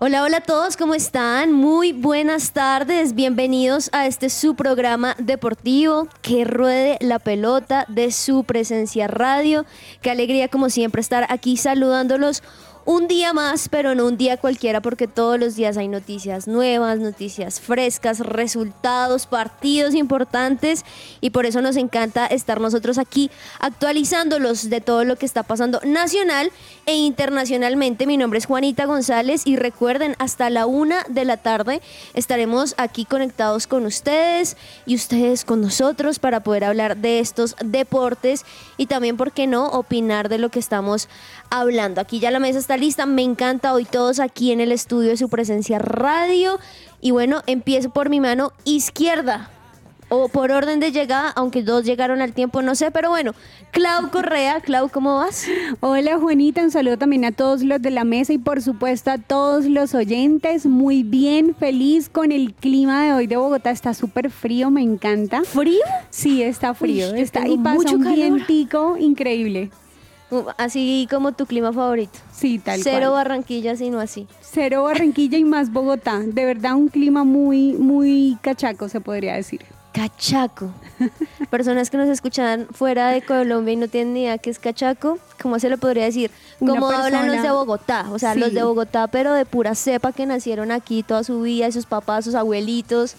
Hola, hola a todos, ¿cómo están? Muy buenas tardes, bienvenidos a este su programa deportivo que ruede la pelota de su presencia radio. Qué alegría como siempre estar aquí saludándolos un día más, pero no un día cualquiera porque todos los días hay noticias nuevas, noticias frescas, resultados, partidos importantes y por eso nos encanta estar nosotros aquí actualizándolos de todo lo que está pasando nacional e internacionalmente. Mi nombre es Juanita González y recuerden, hasta la una de la tarde estaremos aquí conectados con ustedes y ustedes con nosotros para poder hablar de estos deportes y también, ¿por qué no?, opinar de lo que estamos hablando. Aquí ya la mesa está lista, me encanta hoy todos aquí en el estudio de su presencia radio y bueno, empiezo por mi mano izquierda. O por orden de llegada, aunque dos llegaron al tiempo, no sé, pero bueno, Clau Correa, Clau, ¿cómo vas? Hola Juanita, un saludo también a todos los de la mesa y por supuesto a todos los oyentes. Muy bien, feliz con el clima de hoy de Bogotá. Está súper frío, me encanta. ¿Frío? Sí, está frío. está, y pasa mucho un calor. vientico increíble. Así como tu clima favorito. Sí, tal Cero cual. Barranquilla, sino así. Cero Barranquilla y más Bogotá. De verdad un clima muy, muy cachaco, se podría decir. Cachaco. Personas que nos escuchan fuera de Colombia y no tienen ni idea qué es cachaco, ¿cómo se le podría decir? Una Como hablan los de Bogotá, o sea, Sí. los de Bogotá, pero de pura cepa que nacieron aquí toda su vida, y sus papás, sus abuelitos,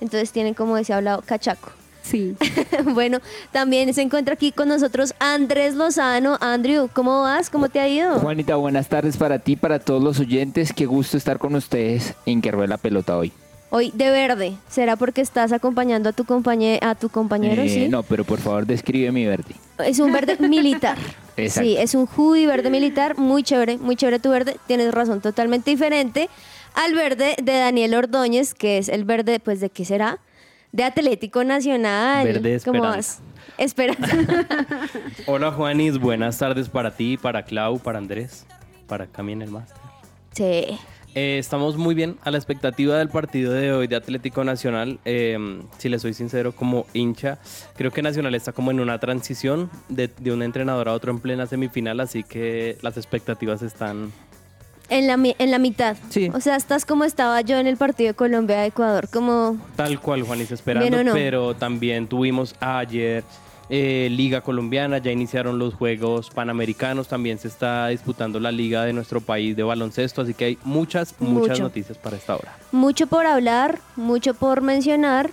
entonces tienen como ese hablado cachaco. Sí. bueno, también se encuentra aquí con nosotros Andrés Lozano. Andrew, ¿cómo vas? ¿Cómo te ha ido? Juanita, buenas tardes para ti, para todos los oyentes. Qué gusto estar con ustedes en Que Rueda la Pelota hoy. Hoy de verde. ¿Será porque estás acompañando a tu, compañe- a tu compañero? Eh, sí. No, pero por favor describe mi verde. Es un verde militar. Exacto. Sí, es un hoodie verde militar, muy chévere, muy chévere tu verde. Tienes razón, totalmente diferente al verde de Daniel Ordóñez, que es el verde, pues, ¿de qué será? De Atlético Nacional. Verde ¿Cómo Esperanza. vas? Esperanza. Hola Juanis, buenas tardes para ti, para Clau, para Andrés, para Cami en el máster. sí. Eh, estamos muy bien a la expectativa del partido de hoy de Atlético Nacional. Eh, si le soy sincero, como hincha, creo que Nacional está como en una transición de, de un entrenador a otro en plena semifinal, así que las expectativas están... En la, mi- en la mitad. Sí. O sea, estás como estaba yo en el partido de Colombia-Ecuador, como... Tal cual, Juanis, esperando, no. pero también tuvimos ayer eh, Liga Colombiana, ya iniciaron los Juegos Panamericanos, también se está disputando la Liga de nuestro país de baloncesto, así que hay muchas, muchas Mucho. noticias para esta hora. Mucho por hablar, mucho por mencionar,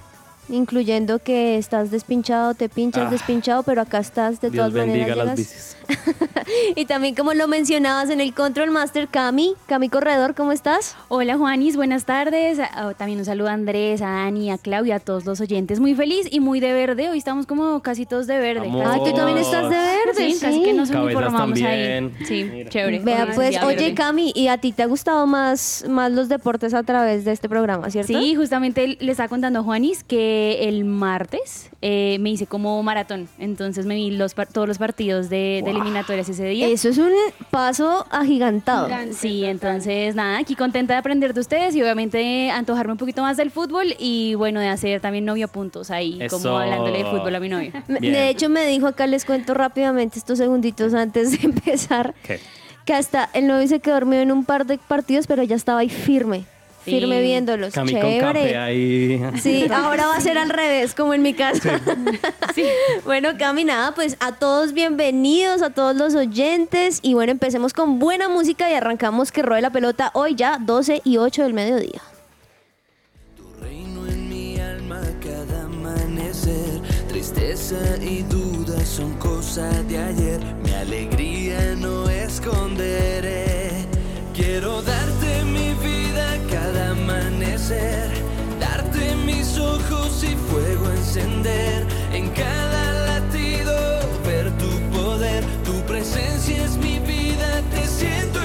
incluyendo que estás despinchado, te pinchas Ah. despinchado, pero acá estás de Dios todas maneras. las bicis. y también como lo mencionabas en el Control Master, Cami, Cami Corredor, ¿cómo estás? Hola Juanis, buenas tardes. Ah, También un saludo a Andrés, a Dani, a Claudia, a todos los oyentes. Muy feliz y muy de verde. Hoy estamos como casi todos de verde. Vamos. Ay, tú también estás de verde, Sí, sí. casi que nos Cabezas uniformamos también. ahí. Sí, Mira. chévere. Vea pues, oye verde. Cami, ¿y a ti te ha gustado más, más los deportes a través de este programa, cierto? Sí, justamente le estaba contando a Juanis que el martes eh, me hice como maratón. Entonces me vi los par- todos los partidos de, de eliminatorias ese día. Eso es un paso agigantado. Sí, entonces nada, aquí contenta de aprender de ustedes y obviamente antojarme un poquito más del fútbol y bueno, de hacer también novio puntos ahí, Eso. como hablándole de fútbol a mi novio. Bien. De hecho, me dijo acá, les cuento rápidamente estos segunditos antes de empezar, ¿Qué? que hasta el novio se quedó dormido en un par de partidos, pero ya estaba ahí firme, Sí. firme viéndolos. Cami con café Chévere. ahí. Sí, ahora va a ser al revés, como en mi caso. Bueno, Cami, nada, pues a todos bienvenidos, a todos los oyentes. Y bueno, empecemos con buena música y arrancamos que ruede la pelota hoy ya, 12 y 8 del mediodía. Reino en mi alma cada amanecer. Tristeza y duda son cosas de ayer. Mi alegría no esconderé. Quiero darte mi vida cada amanecer. Darte mis ojos y fuego encender. En cada latido ver tu poder. Tu presencia es mi vida. Te siento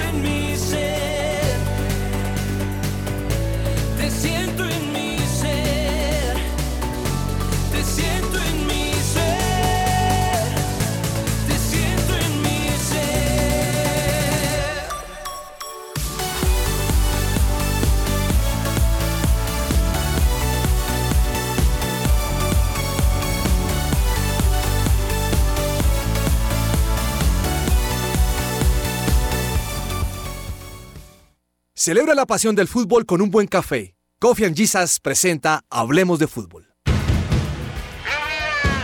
Celebra la pasión del fútbol con un buen café. Coffee and Jesus presenta Hablemos de Fútbol.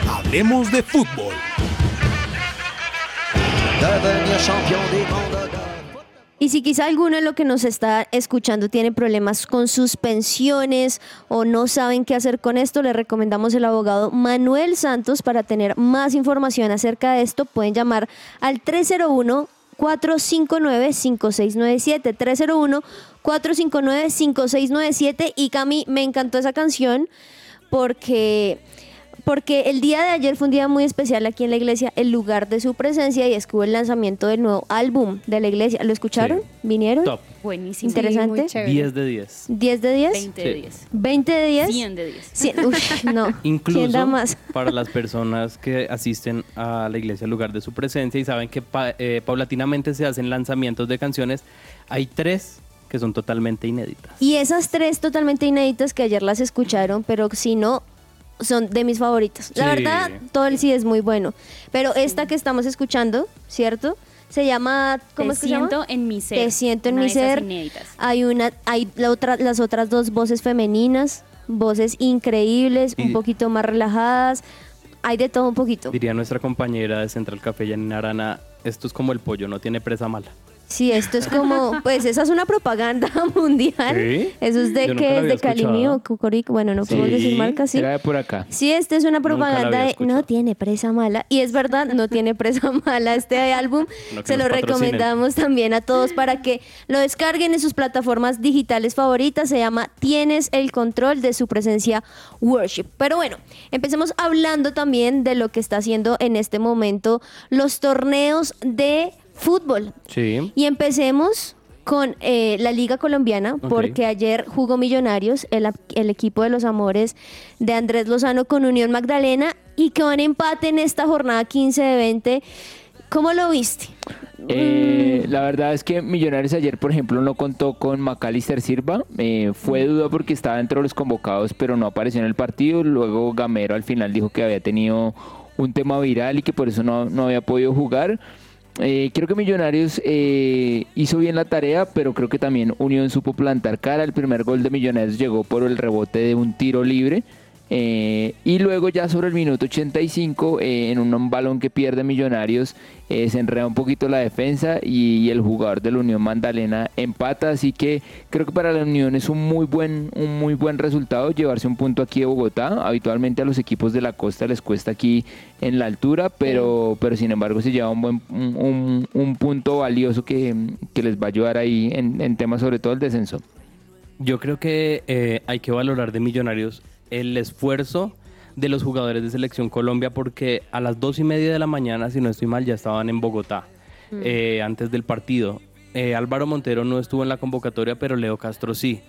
Hablemos de Fútbol. Y si quizá alguno de lo que nos está escuchando tiene problemas con sus pensiones o no saben qué hacer con esto, le recomendamos el abogado Manuel Santos para tener más información acerca de esto. Pueden llamar al 301 459-5697 301-459-5697 y Cami, me encantó esa canción porque porque el día de ayer fue un día muy especial aquí en la iglesia, el lugar de su presencia y es que hubo el lanzamiento del nuevo álbum de la iglesia. ¿Lo escucharon? Sí. ¿Vinieron? Top. Buenísimo. Interesante. chévere. 10 de 10. ¿10 de 10? 20 de Sí. 10. ¿20 de 10? 100 de 10. Cien- uy, no. ¿Quién Incluso da más? para las personas que asisten a la iglesia al lugar de su presencia y saben que pa- eh, paulatinamente se hacen lanzamientos de canciones, hay tres que son totalmente inéditas. Y esas tres totalmente inéditas que ayer las escucharon, pero si no, son de mis favoritas. La Sí. verdad, todo el sí es muy bueno. Pero esta que estamos escuchando, ¿cierto? Se llama, ¿cómo Te es que se llama? siento en mi ser. Te siento en Una mi ser. inéditas. Hay una, hay la otra, las otras dos voces femeninas, voces increíbles, un poquito más relajadas. Hay de todo un poquito. Diría nuestra compañera de Central Café, Janina Arana, esto es como el pollo, no tiene presa mala. Sí, esto es como, pues esa es una propaganda mundial. ¿Sí? Eso es de que es de Calimí o. Cucorico. Bueno, no podemos decir marca, sí. Era de por acá. Sí, esta es una propaganda de no tiene presa mala. Y es verdad, no tiene presa mala este álbum. Se lo recomendamos también a todos para que lo descarguen en sus plataformas digitales favoritas. Se llama Tienes el control de su presencia Worship. Pero bueno, empecemos hablando también de lo que está haciendo en este momento los torneos de fútbol. Sí. Y empecemos con eh, la Liga Colombiana, porque ayer jugó Millonarios, el, equipo de los amores de Andrés Lozano con Unión Magdalena, y quedó en empate en esta jornada 15 de 20. ¿Cómo lo viste? Eh, la verdad es que Millonarios ayer, por ejemplo, no contó con Macalister Silva. Eh, fue duda porque estaba dentro de los convocados, pero no apareció en el partido. Luego Gamero al final dijo que había tenido un tema viral y que por eso no, no había podido jugar. Eh, creo que Millonarios eh, hizo bien la tarea, pero creo que también Unión supo plantar cara. El primer gol de Millonarios llegó por el rebote de un tiro libre. Eh, y luego ya sobre el minuto 85, eh, en un balón que pierde Millonarios, eh, se enreda un poquito la defensa y, y el jugador de la Unión Magdalena empata. Así que creo que para la Unión es un muy buen, un muy buen resultado llevarse un punto aquí de Bogotá. Habitualmente a los equipos de la costa les cuesta aquí en la altura, pero, pero sin embargo se lleva un, buen, un punto valioso que, que les va a ayudar ahí en, en temas sobre todo el descenso. Yo creo que eh, hay que valorar de Millonarios el esfuerzo de los jugadores de Selección Colombia porque a las dos y media de la mañana, si no estoy mal, ya estaban en Bogotá eh, antes del partido. Eh, Álvaro Montero no estuvo en la convocatoria, pero Leo Castro sí.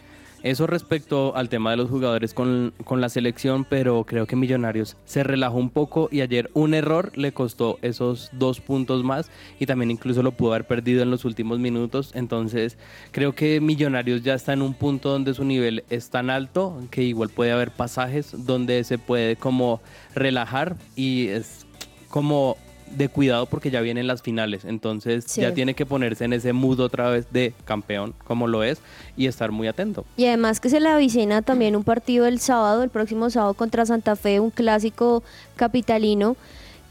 Eso respecto al tema de los jugadores con, con la selección, pero creo que Millonarios se relajó un poco y ayer un error le costó esos dos puntos más y también incluso lo pudo haber perdido en los últimos minutos. Entonces creo que Millonarios ya está en un punto donde su nivel es tan alto que igual puede haber pasajes donde se puede como relajar y es como de cuidado porque ya vienen las finales. Entonces Sí. ya tiene que ponerse en ese mood otra vez de campeón como lo es y estar muy atento. Y además que se le avicina también un partido el sábado, el próximo sábado contra Santa Fe, un clásico capitalino,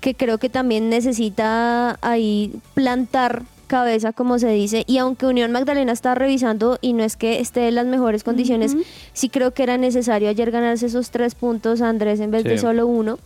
que creo que también necesita ahí plantar cabeza, como se dice. Y aunque Unión Magdalena está revisando y no es que esté en las mejores condiciones, sí creo que era necesario ayer ganarse esos tres puntos Andrés en vez de solo uno.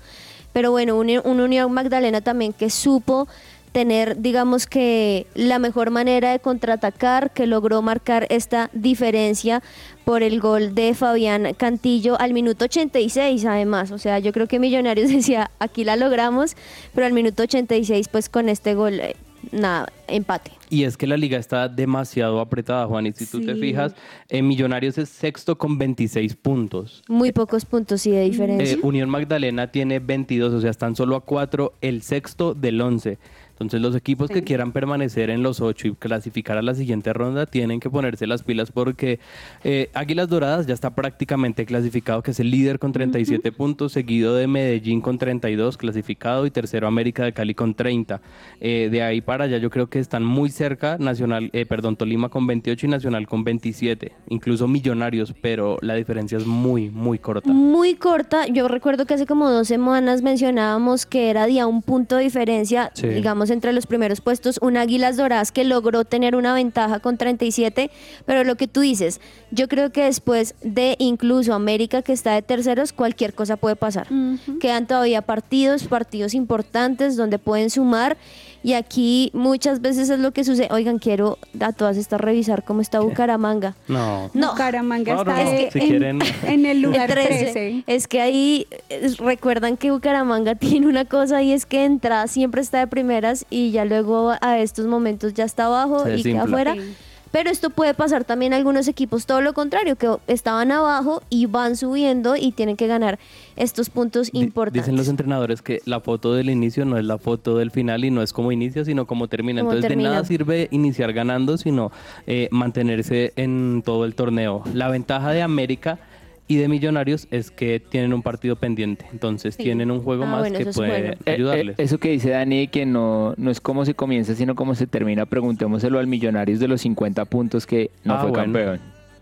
Pero bueno, un, un Unión Magdalena también que supo tener, digamos que, la mejor manera de contraatacar, que logró marcar esta diferencia por el gol de Fabián Cantillo al minuto 86 además. O sea, yo creo que Millonarios decía, aquí la logramos, pero al minuto 86 pues con este gol, eh, nada, empate. Y es que la liga está demasiado apretada, Juan. Y si tú te fijas, eh, Millonarios es sexto con 26 puntos. Muy pocos puntos sí de diferencia. Eh, Unión Magdalena tiene 22, o sea, están solo a 4 el sexto del 11. Entonces los equipos que quieran permanecer en los ocho y clasificar a la siguiente ronda tienen que ponerse las pilas porque eh, Águilas Doradas ya está prácticamente clasificado, que es el líder con 37 puntos, seguido de Medellín con 32 clasificado y tercero América de Cali con 30. Eh, de ahí para allá yo creo que están muy cerca Nacional, eh, perdón, Tolima con 28 y Nacional con 27, incluso Millonarios, pero la diferencia es muy, muy corta. Muy corta. Yo recuerdo que hace como dos semanas mencionábamos que era de a un punto de diferencia, Sí. digamos, entre los primeros puestos, un Águilas Doradas que logró tener una ventaja con 37, pero lo que tú dices, yo creo que después de incluso América que está de terceros, cualquier cosa puede pasar. Quedan todavía partidos, partidos importantes donde pueden sumar. Y aquí muchas veces es lo que sucede. Oigan, quiero a todas estas revisar cómo está Bucaramanga. No. No, Bucaramanga No, no, está no. Si en, quieren- en el lugar el 13. 13. Es que ahí recuerdan que Bucaramanga tiene una cosa y es que entrada siempre está de primeras y ya luego a estos momentos ya está abajo Se y queda afuera. Sí. Pero esto puede pasar también a algunos equipos, todo lo contrario, que estaban abajo y van subiendo y tienen que ganar estos puntos importantes. Dicen los entrenadores que la foto del inicio no es la foto del final y no es como inicia, sino como termina. Entonces termina. de nada sirve iniciar ganando, sino eh, mantenerse en todo el torneo. La ventaja de América y de Millonarios es que tienen un partido pendiente, entonces tienen un juego Ah, más bueno, que puede bueno. Eh, eh, ayudarles. eso que dice Dani, que no, no es cómo se comienza, sino cómo se termina, preguntémoselo al Millonarios de los 50 puntos que no Ah, fue bueno. campeón.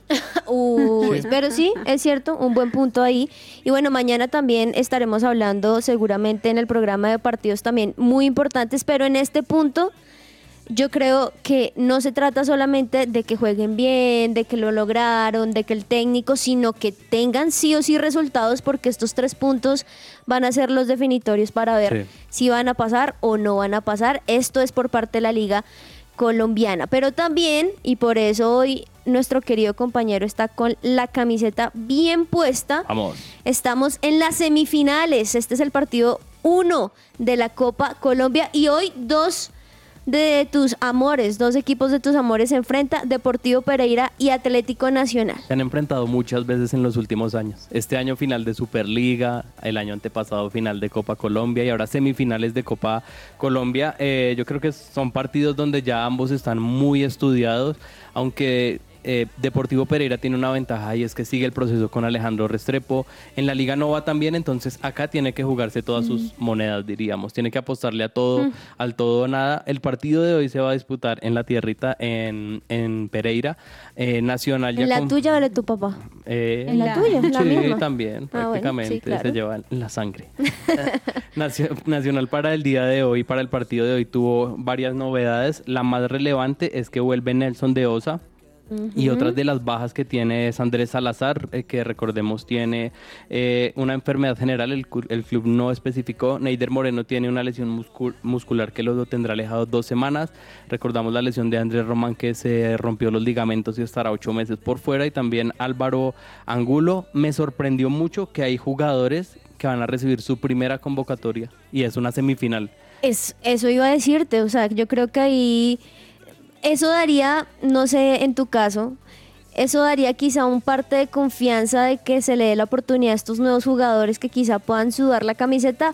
Uy, pero sí, es cierto, un buen punto ahí. Y bueno, mañana también estaremos hablando seguramente en el programa de partidos también muy importantes, pero en este punto yo creo que no se trata solamente de que jueguen bien, de que lo lograron, de que el técnico, sino que tengan sí o sí resultados porque estos tres puntos van a ser los definitorios para ver Sí. si van a pasar o no van a pasar. Esto es por parte de la liga colombiana. Pero también, y por eso hoy nuestro querido compañero está con la camiseta bien puesta, Vamos. estamos en las semifinales. Este es el partido 1 de la Copa Colombia y hoy dos de tus amores, dos equipos de tus amores se enfrenta, Deportivo Pereira y Atlético Nacional. Se han enfrentado muchas veces en los últimos años. Este año final de Superliga, el año antepasado final de Copa Colombia y ahora semifinales de Copa Colombia. Eh, yo creo que son partidos donde ya ambos están muy estudiados, aunque eh, Deportivo Pereira tiene una ventaja y es que sigue el proceso con Alejandro Restrepo. En la liga no va tan bien, entonces acá tiene que jugarse todas sus monedas, diríamos. Tiene que apostarle a todo, al todo o nada. El partido de hoy se va a disputar en la tierrita, en, en Pereira. Eh, Nacional ya ¿En la con- tuya o la de tu papá? eh, ¿En la tuya? ¿La sí, misma? también, Ah, bueno, prácticamente sí, claro. se lleva en la sangre. Nacio- Nacional para el día de hoy, para el partido de hoy, tuvo varias novedades. La más relevante es que vuelve Nelson de Osa. Y otras de las bajas que tiene es Andrés Salazar, eh, que recordemos tiene eh, una enfermedad general, el, el club no especificó. Neider Moreno tiene una lesión muscul- muscular que lo tendrá alejado dos semanas. Recordamos la lesión de Andrés Román que se rompió los ligamentos y estará ocho meses por fuera. Y también Álvaro Angulo. Me sorprendió mucho que hay jugadores que van a recibir su primera convocatoria y es una semifinal. Es, eso iba a decirte, o sea, yo creo que ahí eso daría, no sé, en tu caso, eso daría quizá un parte de confianza de que se le dé la oportunidad a estos nuevos jugadores que quizá puedan sudar la camiseta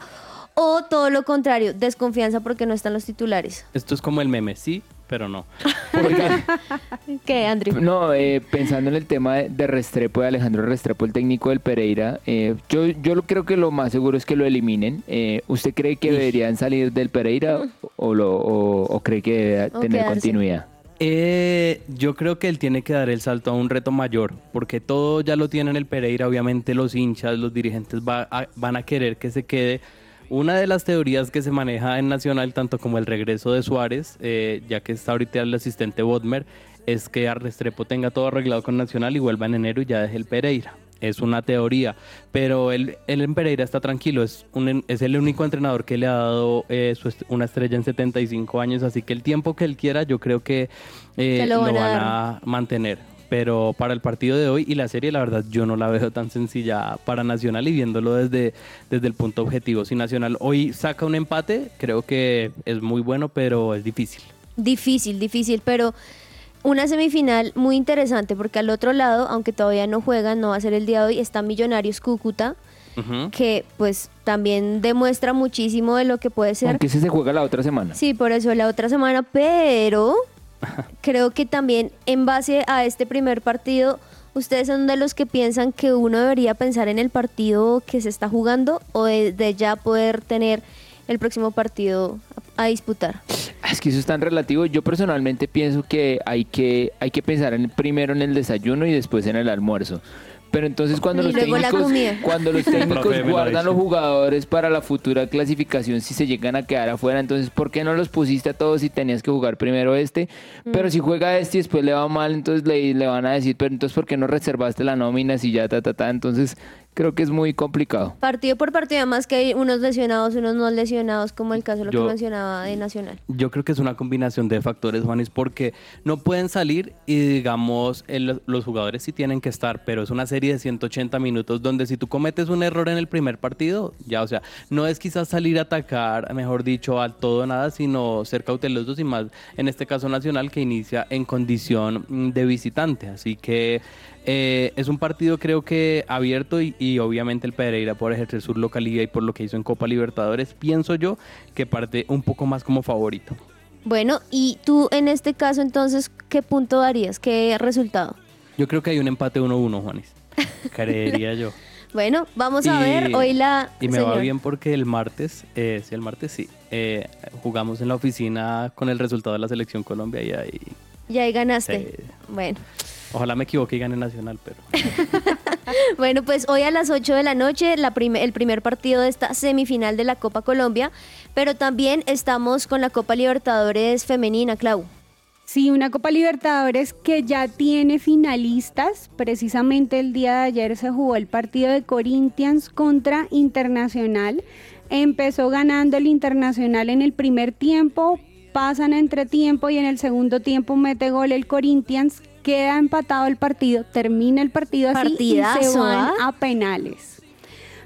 o todo lo contrario, desconfianza porque no están los titulares. Esto es como el meme, sí, pero no. ¿Qué, Andrew? No, eh, pensando en el tema de, de Restrepo, de Alejandro Restrepo, el técnico del Pereira, eh, yo, yo creo que lo más seguro es que lo eliminen. Eh, ¿Usted cree que deberían salir del Pereira o, lo, o, o cree que debe O tener quedarse. continuidad? Eh, yo creo que él tiene que dar el salto a un reto mayor, porque todo ya lo tiene en el Pereira, obviamente los hinchas, los dirigentes va a- van a querer que se quede. Una de las teorías que se maneja en Nacional, tanto como el regreso de Suárez, eh, ya que está ahorita el asistente Bodmer, es que Arrestrepo tenga todo arreglado con Nacional y vuelva en enero y ya deje el Pereira. Es una teoría, pero él, él en Pereira está tranquilo, es, un, es el único entrenador que le ha dado eh, su est- una estrella en 75 años, así que el tiempo que él quiera yo creo que eh, lo lo van van, a a, mantener. Pero para el partido de hoy y la serie, la verdad, yo no la veo tan sencilla para Nacional y viéndolo desde, desde el punto objetivo. Si Nacional hoy saca un empate, creo que es muy bueno, pero es difícil. Difícil, difícil, pero una semifinal muy interesante porque al otro lado, aunque todavía no juegan, no va a ser el día de hoy, está Millonarios Cúcuta, que pues también demuestra muchísimo de lo que puede ser. Aunque ese se juega la otra semana. Sí, por eso la otra semana, pero creo que también en base a este primer partido, ustedes son de los que piensan que uno debería pensar en el partido que se está jugando o de, de ya poder tener el próximo partido a, a disputar. Es que eso es tan relativo. Yo personalmente pienso que hay que, hay que pensar en, primero en el desayuno y después en el almuerzo. Pero entonces cuando Y los técnicos, cuando los técnicos guardan los jugadores para la futura clasificación, si se llegan a quedar afuera, entonces ¿por qué no los pusiste a todos si tenías que jugar primero este? Pero Mm. si juega este y después le va mal, entonces le, le van a decir, pero entonces ¿por qué no reservaste la nómina si ya ta ta ta? Entonces creo que es muy complicado. Partido por partido, además que hay unos lesionados, unos no lesionados, como el caso de lo Yo- que mencionaba de Nacional. Yo creo que es una combinación de factores, Juanis, porque no pueden salir y digamos, el- los jugadores sí tienen que estar, pero es una serie de 180 minutos donde si tú cometes un error en el primer partido, ya, o sea, no es quizás salir a atacar, mejor dicho, al todo o nada, sino ser cautelosos y más, en este caso Nacional, que inicia en condición mm, de visitante. Así que eh, es un partido creo que abierto y, y obviamente el Pereira por ejercer su localidad y por lo que hizo en Copa Libertadores, pienso yo que parte un poco más como favorito. Bueno, y tú en este caso entonces, ¿qué punto darías? ¿Qué resultado? Yo creo que hay un empate 1-1, Juanis. Creería yo. Bueno, vamos a ver hoy la... Y me va bien porque el martes, eh, sí, el martes sí, eh, jugamos en la oficina con el resultado de la selección Colombia y ahí, Y ahí ganaste. Bueno. Ojalá me equivoque y gane Nacional, pero Bueno, pues hoy a las 8 de la noche la prim- el primer partido de esta semifinal de la Copa Colombia, pero también estamos con la Copa Libertadores femenina, Clau. Sí, una Copa Libertadores que ya tiene finalistas. Precisamente el día de ayer se jugó el partido de Corinthians contra Internacional. Empezó ganando el Internacional en el primer tiempo, pasan a entretiempo y en el segundo tiempo mete gol el Corinthians. Queda empatado el partido, termina el partido así y se van ¿ah? a penales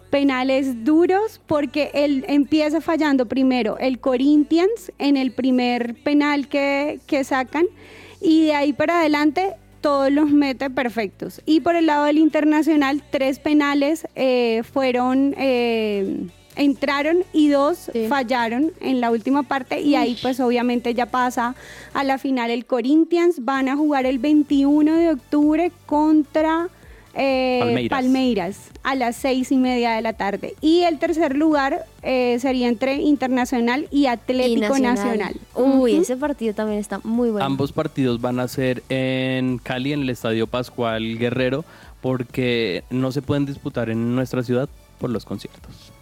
penales duros porque él empieza fallando primero el Corinthians en el primer penal que, que sacan y de ahí para adelante todos los mete perfectos. Y por el lado del internacional, tres penales eh, fueron, eh, entraron y dos Sí. fallaron en la última parte y ahí pues obviamente ya pasa a la final el Corinthians. Van a jugar el 21 de octubre contra... eh, Palmeiras. Palmeiras a las seis y media de la tarde. Y el tercer lugar eh, sería entre Internacional y Atlético Y Nacional. Uy, ese partido también está muy bueno. ambos partidos van a ser en Cali, en el Estadio Pascual Guerrero, porque no se pueden disputar en nuestra ciudad por los conciertos.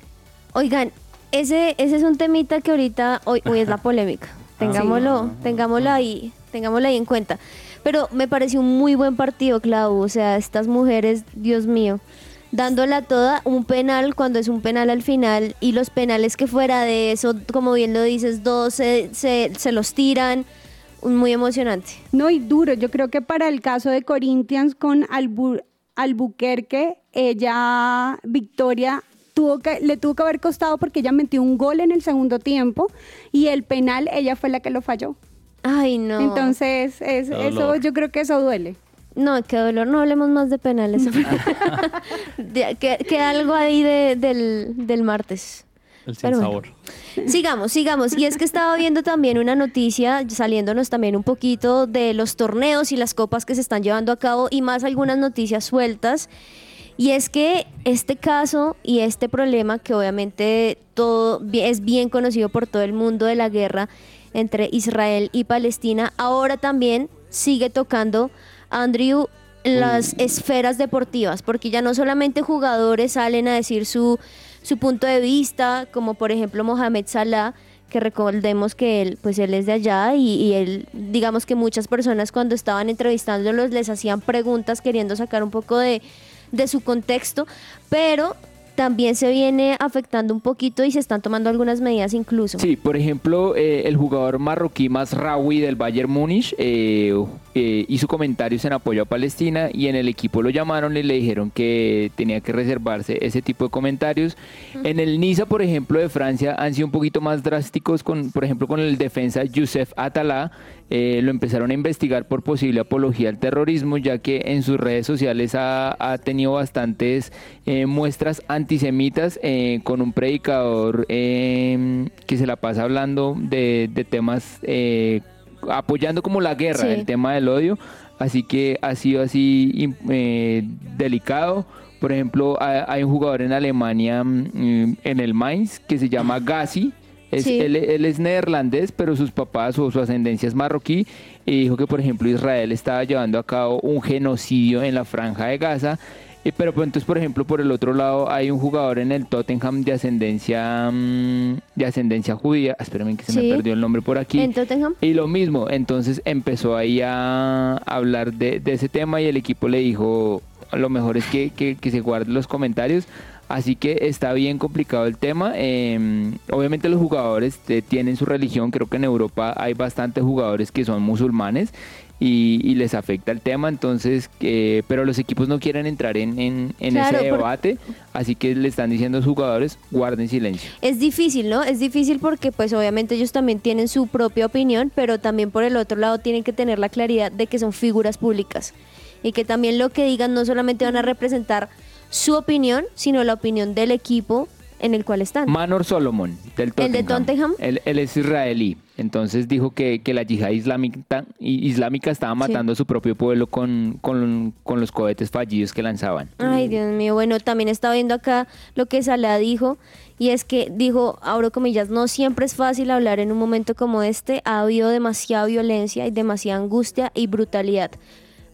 Oigan, ese, ese es un temita que ahorita hoy, hoy es la polémica. Tengámoslo, tengámoslo ahí, tengámoslo ahí en cuenta. Pero me pareció un muy buen partido, Clau. O sea, estas mujeres, Dios mío, dándola toda, un penal cuando es un penal al final y los penales que fuera de eso, como bien lo dices, dos se, se, se los tiran. Muy emocionante. No, y duro. Yo creo que para el caso de Corinthians con Albu- Albuquerque, ella, Victoria, tuvo que, le tuvo que haber costado porque ella metió un gol en el segundo tiempo y el penal ella fue la que lo falló. Ay, no. Entonces, es- eso yo creo que eso duele. No, qué dolor. No hablemos más de penales. De- que, que algo ahí de- del, del martes. El Pero sin bueno. sabor. Sigamos, sigamos. Y es que estaba viendo también una noticia, saliéndonos también un poquito de los torneos y las copas que se están llevando a cabo y más algunas noticias sueltas. Y es que este caso y este problema, que obviamente todo es bien conocido por todo el mundo de la guerra entre Israel y Palestina, ahora también sigue tocando Andrew las esferas deportivas, porque ya no solamente jugadores salen a decir su, su punto de vista, como por ejemplo Mohamed Salah, que recordemos que él, pues él es de allá y, y él, digamos que muchas personas cuando estaban entrevistándolos les hacían preguntas queriendo sacar un poco de, de su contexto, pero también se viene afectando un poquito y se están tomando algunas medidas incluso. Sí, por ejemplo, eh, el jugador marroquí Masraoui del Bayern Múnich eh, eh, hizo comentarios en apoyo a Palestina y en el equipo lo llamaron y le dijeron que tenía que reservarse ese tipo de comentarios. En el Niza, por ejemplo, de Francia han sido un poquito más drásticos, con, por ejemplo, con el defensa Youssef Atala. Eh, lo empezaron a investigar por posible apología al terrorismo, ya que en sus redes sociales ha, ha tenido bastantes eh, muestras antisemitas eh, con un predicador eh, que se la pasa hablando de, de temas apoyando como la guerra, Sí. el tema del odio. Así que ha sido así delicado. Por ejemplo, ha- hay un jugador en Alemania, mm, en el Mainz, que se llama Gassi. Es- Sí. él, él es neerlandés, pero sus papás o su ascendencia es marroquí. Y dijo que, por ejemplo, Israel estaba llevando a cabo un genocidio en la franja de Gaza. Y, pero pues, entonces, por ejemplo, por el otro lado hay un jugador en el Tottenham de ascendencia mm, de ascendencia judía. Espérenme que se Sí. me perdió el nombre por aquí. En Tottenham. Y lo mismo, entonces empezó ahí a hablar de, de ese tema y el equipo le dijo, lo mejor es que, que- que se guarden los comentarios. Así que está bien complicado el tema. Eh, obviamente los jugadores eh, tienen su religión, creo que en Europa hay bastantes jugadores que son musulmanes y, y les afecta el tema, entonces, eh, pero los equipos no quieren entrar en, en- en Claro, ese por- debate, así que le están diciendo a los jugadores, guarden silencio. Es difícil, ¿no? Es difícil porque pues obviamente ellos también tienen su propia opinión, pero también por el otro lado tienen que tener la claridad de que son figuras públicas y que también lo que digan no solamente van a representar su opinión, sino la opinión del equipo en el cual están. Manor Solomon, del ¿El de Tottenham? Él, él es israelí. Entonces dijo que, que la yihad islámica, islámica estaba matando a su propio pueblo con, con, con los cohetes fallidos que lanzaban. Ay, Dios mío. Bueno, también estaba viendo acá lo que Salah dijo, y es que dijo, abro comillas, no siempre es fácil hablar en un momento como este, ha habido demasiada violencia y demasiada angustia y brutalidad.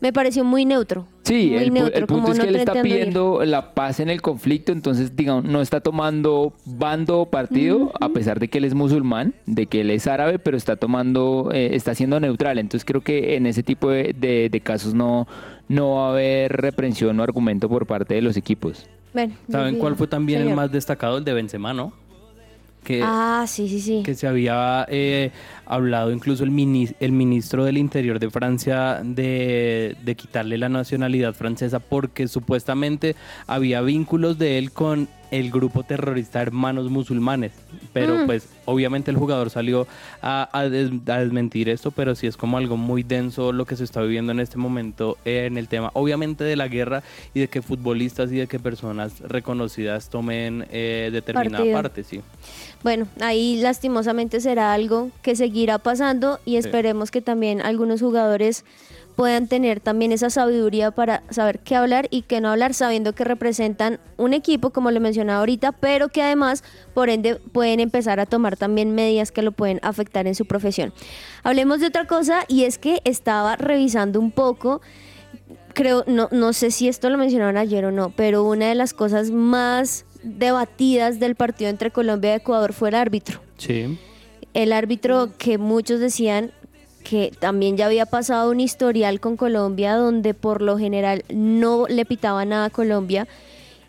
Me pareció muy neutro. Sí, muy el, neutro, el punto como es no que él está ir. pidiendo la paz en el conflicto, entonces digamos, no está tomando bando o partido, a pesar de que él es musulmán, de que él es árabe, pero está tomando, eh, está siendo neutral. Entonces creo que en ese tipo de, de- de casos no, no va a haber reprensión o argumento por parte de los equipos. Bueno, ¿Saben cuál fue también el más destacado? El de Benzema, ¿no? Que, Ah, sí, sí, sí. que se había eh, hablado incluso el, mini- el ministro del Interior de Francia de, de quitarle la nacionalidad francesa porque supuestamente había vínculos de él con el grupo terrorista Hermanos Musulmanes. Pero Mm. pues obviamente el jugador salió a, a des- a desmentir esto, pero sí es como algo muy denso lo que se está viviendo en este momento eh, en el tema, obviamente de la guerra y de que futbolistas y de que personas reconocidas tomen eh, determinada Partido. parte, sí. Bueno, ahí lastimosamente será algo que seguirá pasando y esperemos que también algunos jugadores puedan tener también esa sabiduría para saber qué hablar y qué no hablar, sabiendo que representan un equipo, como le mencionaba ahorita, pero que además, por ende, pueden empezar a tomar también medidas que lo pueden afectar en su profesión. Hablemos de otra cosa y es que estaba revisando un poco creo, no, no sé si esto lo mencionaron ayer o no, pero una de las cosas más debatidas del partido entre Colombia y Ecuador fue el árbitro. Sí. El árbitro que muchos decían que también ya había pasado un historial con Colombia donde por lo general no le pitaba nada a Colombia.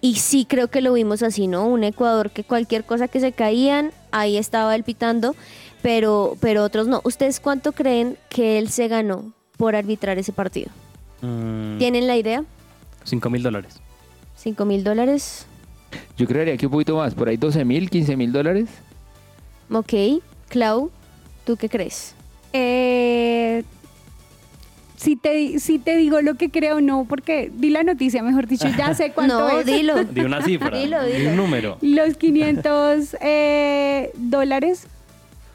Y sí creo que lo vimos así, ¿no? Un Ecuador que cualquier cosa que se caían, ahí estaba él pitando, pero, pero otros no. ¿Ustedes cuánto creen que él se ganó por arbitrar ese partido? Mm, ¿Tienen la idea? 5 mil dólares. ¿5 mil dólares? Yo creería que un poquito más, por ahí 12 mil, 15 mil dólares. Ok. Clau, ¿tú qué crees? Eh, si, te, si te digo lo que creo, no, porque di la noticia, mejor dicho, ya sé cuánto no, es. dilo. De una cifra. Dilo, dilo. un número. Los 500 eh, dólares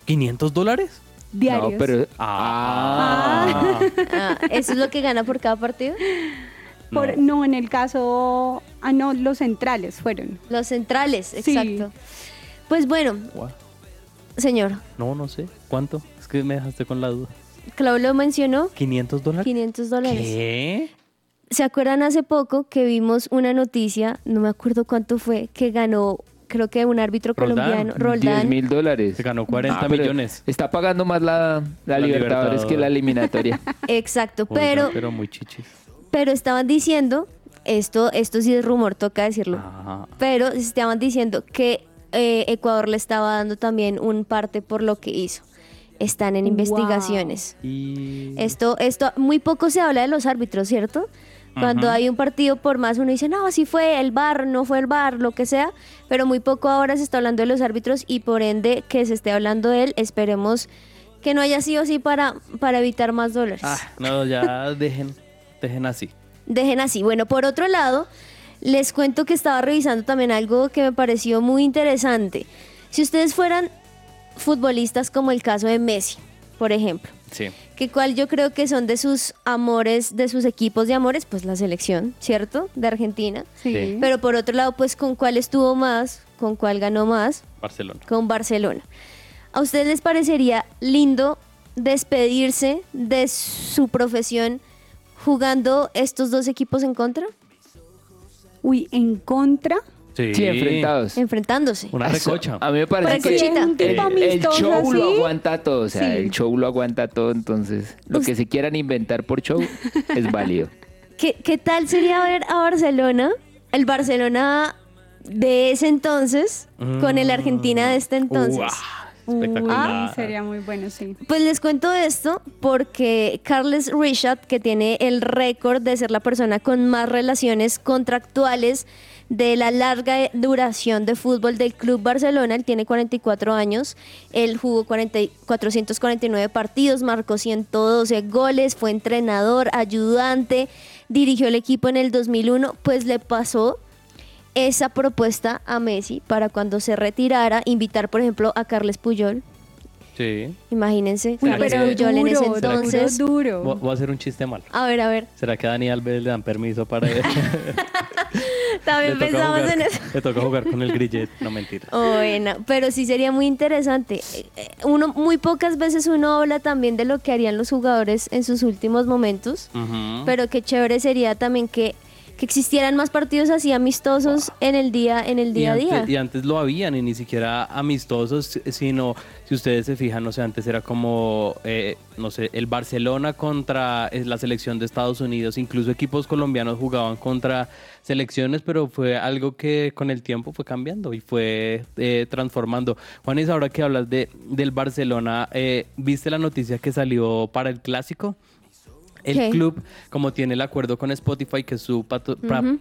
¿500 dólares? diarios. No, pero... Ah. Ah, ¿Eso es lo que gana por cada partido? Por- No. no. en el caso, ah, no, los centrales fueron. Los centrales, Sí. exacto. Pues bueno, señor, No, no sé. ¿Cuánto? Es que me dejaste con la duda. Clau lo mencionó, ¿500 dólares? 500 dólares. ¿Qué? ¿Se acuerdan hace poco que vimos una noticia, no me acuerdo cuánto fue, que ganó, creo que un árbitro Roldán. colombiano, 10 Roldán? mil dólares. Se ganó 40 Ah, millones. Está pagando más la, la, La Libertadores que la eliminatoria. Exacto, Oiga, pero, pero muy chichis. pero estaban diciendo, esto, esto sí es rumor, toca decirlo, Ajá. pero estaban diciendo que eh, Ecuador le estaba dando también un parte por lo que hizo. Están en investigaciones. Y... Esto, esto, muy poco se habla de los árbitros, ¿cierto? Cuando hay un partido, por más uno dice, no, sí fue el bar, no fue el bar, lo que sea, pero muy poco ahora se está hablando de los árbitros y por ende que se esté hablando de él, esperemos que no haya sido así para, para evitar más dólares. Ah, no, ya dejen, dejen así. Dejen así. Bueno, por otro lado, les cuento que estaba revisando también algo que me pareció muy interesante. Si ustedes fueran futbolistas como el caso de Messi, por ejemplo, Sí. que cual yo creo que son de sus amores, de sus equipos de amores, pues la selección, ¿cierto? De Argentina. Sí. Pero por otro lado, pues con cuál estuvo más, con cuál ganó más, Barcelona. con Barcelona. ¿A ustedes les parecería lindo despedirse de su profesión jugando estos dos equipos en contra? Uy, en contra. Sí, Sí, enfrentados. Enfrentándose. Una recocha. A mí me parece que sí, un el, tipo el amistoso show lo así. aguanta todo, o sea, Sí. el show lo aguanta todo, entonces lo que se quieran inventar por show es válido. ¿Qué, qué tal sería ver a Barcelona, el Barcelona de ese entonces, con el Argentina de este entonces? Uah, espectacular. sería muy bueno, sí. Pues les cuento esto porque Carles Richard, que tiene el récord de ser la persona con más relaciones contractuales de la larga duración de fútbol del Club Barcelona, él tiene 44 años, él jugó 40 y- 449 partidos, marcó 112 goles, fue entrenador, ayudante, dirigió el equipo en el 2001, pues le pasó esa propuesta a Messi para cuando se retirara, invitar por ejemplo a Carles Puyol, Sí. Imagínense, Uy, pero Puyol en ese duro, entonces. duro, Voy duro. voy a hacer un chiste malo. A ver, a ver. ¿Será que a Dani Alves le dan permiso para? También Le pensamos jugar- en eso. Le toca jugar con el grillet. No, mentira. Bueno, pero sí sería muy interesante. Eh, eh, Uno, muy pocas veces uno habla también de lo que harían los jugadores en sus últimos momentos, pero qué chévere sería también que, que existieran más partidos así amistosos en el día, en el día a día. y antes lo habían y ni siquiera amistosos, sino si ustedes se fijan, no sé, antes era como, eh, no sé, el Barcelona contra eh, la selección de Estados Unidos, incluso equipos colombianos jugaban contra selecciones, pero fue algo que con el tiempo fue cambiando y fue eh, transformando. Juanes, ahora que hablas de, del Barcelona, eh, ¿viste la noticia que salió para el clásico? El club, como tiene el acuerdo con Spotify, que es su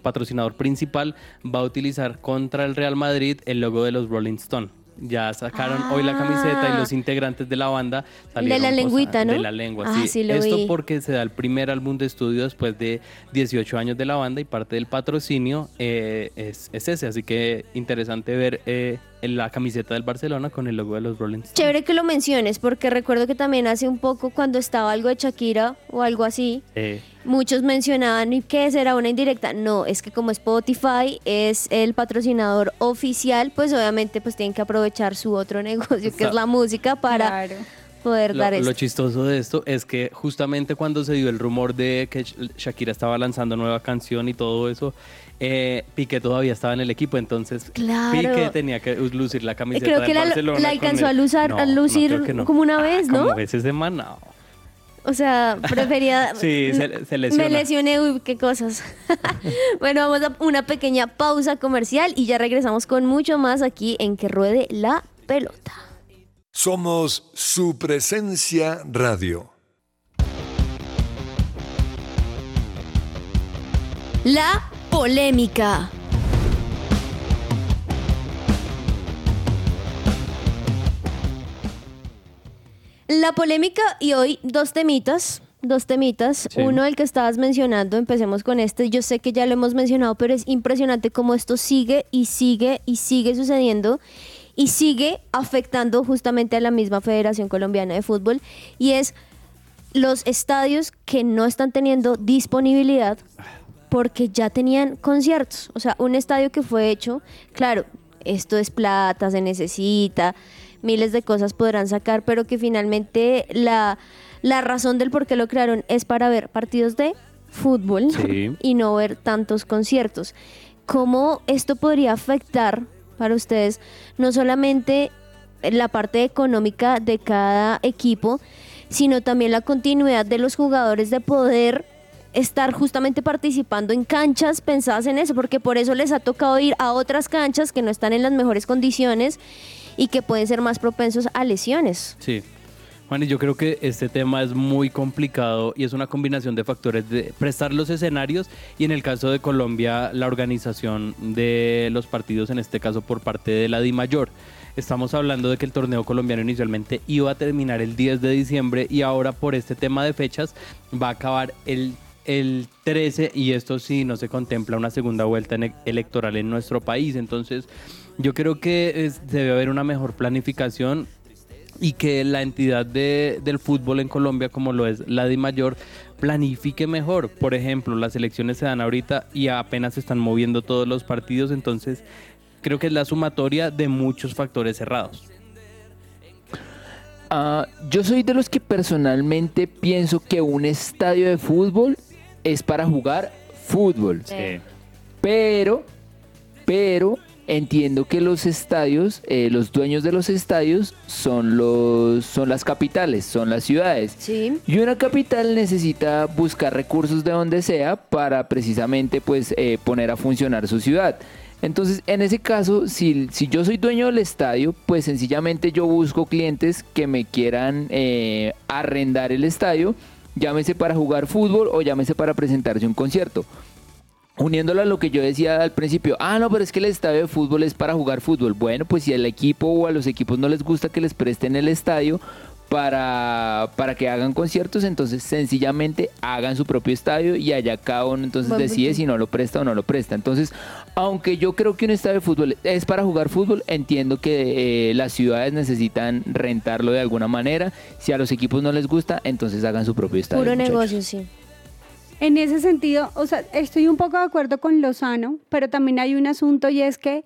patrocinador principal, va a utilizar contra el Real Madrid el logo de los Rolling Stone. Ya sacaron hoy la camiseta y Ah. los integrantes de la banda salieron la posa- lengüita, ¿no? De la lengua, Ah, sí. sí, lo Esto vi. porque se da el primer álbum de estudio después de 18 años de la banda y parte del patrocinio eh, es, es ese. Así que interesante ver eh, en la camiseta del Barcelona con el logo de los Rolling Stones. Chévere que lo menciones, porque recuerdo que también hace un poco cuando estaba algo de Shakira o algo así, Eh, Muchos mencionaban, ¿y qué será una indirecta? No, es que como Spotify es el patrocinador oficial, pues obviamente pues tienen que aprovechar su otro negocio, que es la música, para Claro. poder Lo, dar lo esto. chistoso de esto es que justamente cuando se dio el rumor de que Sh- Shakira estaba lanzando nueva canción y todo eso, eh, Piqué todavía estaba en el equipo, entonces Claro. Piqué tenía que lucir la camiseta Creo que de la- Barcelona. la alcanzó a luzar- a lucir como una vez, ¿no? Como veces semana. O sea, prefería... Sí, se- se lesiona. Me lesioné, uy, qué cosas. bueno, vamos a una pequeña pausa comercial y ya regresamos con mucho más aquí en Que Ruede la Pelota. Somos su presencia radio. La polémica. La polémica y hoy dos temitas, dos temitas. Sí. Uno el que estabas mencionando, empecemos con este. Yo sé que ya lo hemos mencionado, pero es impresionante cómo esto sigue y sigue y sigue sucediendo y sigue afectando justamente a la misma Federación Colombiana de Fútbol y es los estadios que no están teniendo disponibilidad porque ya tenían conciertos. O sea, un estadio que fue hecho, claro, esto es plata, se necesita, miles de cosas podrán sacar, pero que finalmente la, la razón del por qué lo crearon es para ver partidos de fútbol Sí. y no ver tantos conciertos. ¿Cómo esto podría afectar para ustedes no solamente la parte económica de cada equipo, sino también la continuidad de los jugadores de poder estar justamente participando en canchas pensadas en eso, porque por eso les ha tocado ir a otras canchas que no están en las mejores condiciones y que pueden ser más propensos a lesiones. Sí. Juan, y yo creo que este tema es muy complicado y es una combinación de factores de prestar los escenarios y en el caso de Colombia la organización de los partidos, en este caso por parte de la DIMAYOR. Estamos hablando de que el torneo colombiano inicialmente iba a terminar el 10 de diciembre y ahora por este tema de fechas va a acabar el, el 13 y esto sí no se contempla una segunda vuelta en- electoral en nuestro país. Entonces yo creo que es- debe haber una mejor planificación y que la entidad de- del fútbol en Colombia, como lo es la de Mayor, planifique mejor. Por ejemplo, las elecciones se dan ahorita y apenas se están moviendo todos los partidos, entonces creo que es la sumatoria de muchos factores cerrados. Ah, yo soy de los que personalmente pienso que un estadio de fútbol es para jugar fútbol. Sí. Pero, pero entiendo que los estadios, eh, los dueños de los estadios son los, son las capitales, son las ciudades. Sí. Y una capital necesita buscar recursos de donde sea para precisamente pues eh, poner a funcionar su ciudad. Entonces, en ese caso, si, si yo soy dueño del estadio, pues sencillamente yo busco clientes que me quieran eh, arrendar el estadio, llámese para jugar fútbol o llámese para presentarse un concierto. Uniéndolo a lo que yo decía al principio, ah, no, pero es que el estadio de fútbol es para jugar fútbol. Bueno, pues si al equipo o a los equipos no les gusta que les presten el estadio para, para que hagan conciertos, entonces sencillamente hagan su propio estadio y allá cada uno entonces Buen decide punto. si no lo presta o no lo presta. Entonces, aunque yo creo que un estadio de fútbol es para jugar fútbol, entiendo que eh, las ciudades necesitan rentarlo de alguna manera. Si a los equipos no les gusta, entonces hagan su propio estadio. Puro muchachos. negocio, sí. En ese sentido, o sea, estoy un poco de acuerdo con Lozano, pero también hay un asunto y es que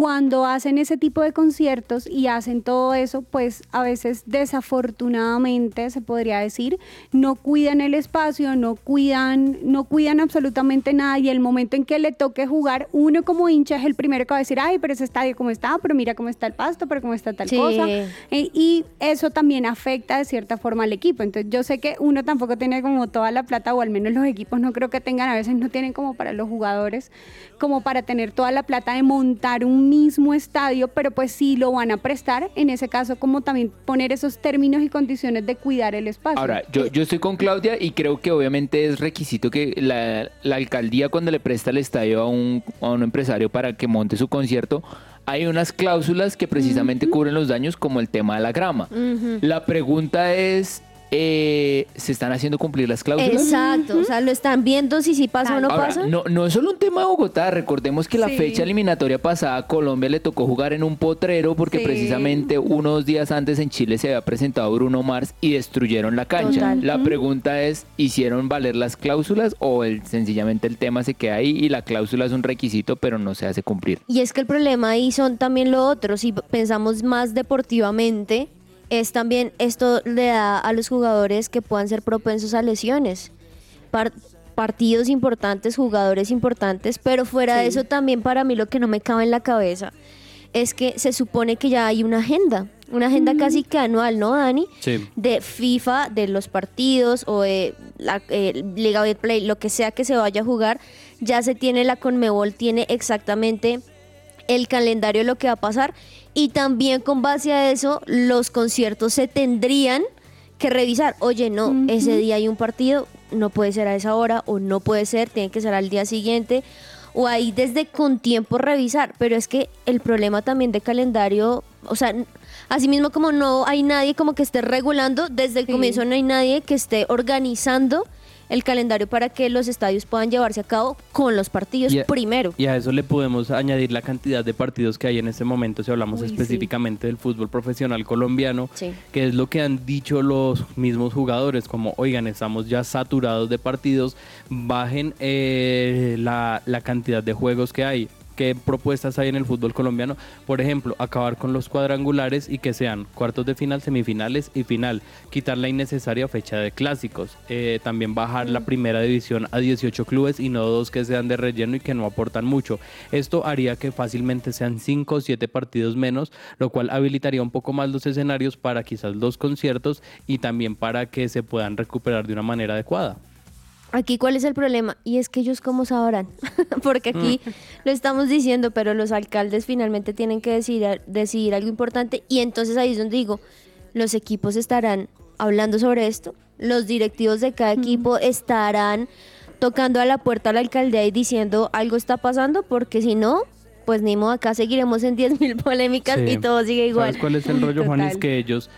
cuando hacen ese tipo de conciertos y hacen todo eso, pues a veces desafortunadamente se podría decir, no cuidan el espacio, no cuidan, no cuidan absolutamente nada y el momento en que le toque jugar, uno como hincha es el primero que va a decir, ay, pero ese estadio cómo está, pero mira cómo está el pasto, pero cómo está tal Sí. cosa. Eh, y eso también afecta de cierta forma al equipo. Entonces yo sé que uno tampoco tiene como toda la plata, o al menos los equipos no creo que tengan, a veces no tienen como para los jugadores, como para tener toda la plata de montar un mismo estadio, pero pues sí lo van a prestar, en ese caso como también poner esos términos y condiciones de cuidar el espacio. Ahora, yo, yo estoy con Claudia y creo que obviamente es requisito que la, la alcaldía cuando le presta el estadio a un, a un empresario para que monte su concierto, hay unas cláusulas que precisamente cubren los daños como el tema de la grama. La pregunta es, eh, ¿se están haciendo cumplir las cláusulas? Exacto. O sea, lo están viendo si sí pasa o no Ahora, pasa. no, no es solo un tema de Bogotá, recordemos que la Sí. fecha eliminatoria pasada a Colombia le tocó jugar en un potrero porque Sí. precisamente unos días antes en Chile se había presentado Bruno Mars y destruyeron la cancha. Total. La pregunta es, ¿hicieron valer las cláusulas o el- sencillamente el tema se queda ahí y la cláusula es un requisito pero no se hace cumplir? Y es que el problema ahí son también lo otro, si pensamos más deportivamente, es también esto le da a los jugadores que puedan ser propensos a lesiones. Par- partidos importantes, jugadores importantes, pero fuera de eso también para mí lo que no me cabe en la cabeza es que se supone que ya hay una agenda, una agenda casi que anual, ¿no, Dani? Sí. de FIFA, de los partidos o de la eh, Liga Betplay, lo que sea que se vaya a jugar, ya se tiene la Conmebol, tiene exactamente el calendario de lo que va a pasar y también con base a eso los conciertos se tendrían que revisar. Oye, no, ese día hay un partido, no puede ser a esa hora o no puede ser, tiene que ser al día siguiente o ahí desde con tiempo revisar, pero es que el problema también de calendario, o sea, n- así mismo como no hay nadie como que esté regulando, desde el Sí. comienzo no hay nadie que esté organizando el calendario para que los estadios puedan llevarse a cabo con los partidos Y a- primero. Y a eso le podemos añadir la cantidad de partidos que hay en este momento, si hablamos Uy, sí. específicamente del fútbol profesional colombiano, Sí. que es lo que han dicho los mismos jugadores, como, oigan, estamos ya saturados de partidos, bajen eh, la, la cantidad de juegos que hay. ¿Qué propuestas hay en el fútbol colombiano? Por ejemplo, acabar con los cuadrangulares y que sean cuartos de final, semifinales y final. Quitar la innecesaria fecha de clásicos. Eh, también bajar la primera división a 18 clubes y no dos que sean de relleno y que no aportan mucho. Esto haría que fácilmente sean 5 o 7 partidos menos, lo cual habilitaría un poco más los escenarios para quizás los conciertos y también para que se puedan recuperar de una manera adecuada. Aquí cuál es el problema y es que ellos cómo sabrán, porque aquí lo estamos diciendo, pero los alcaldes finalmente tienen que decidir, decidir algo importante y entonces ahí es donde digo, los equipos estarán hablando sobre esto. Los directivos de cada equipo estarán tocando a la puerta a la alcaldía y diciendo algo está pasando, porque si no, pues ni modo, acá seguiremos en 10.000 polémicas Sí. y todo sigue igual. ¿Sabes cuál es el rollo, Juan? Es Total. que ellos,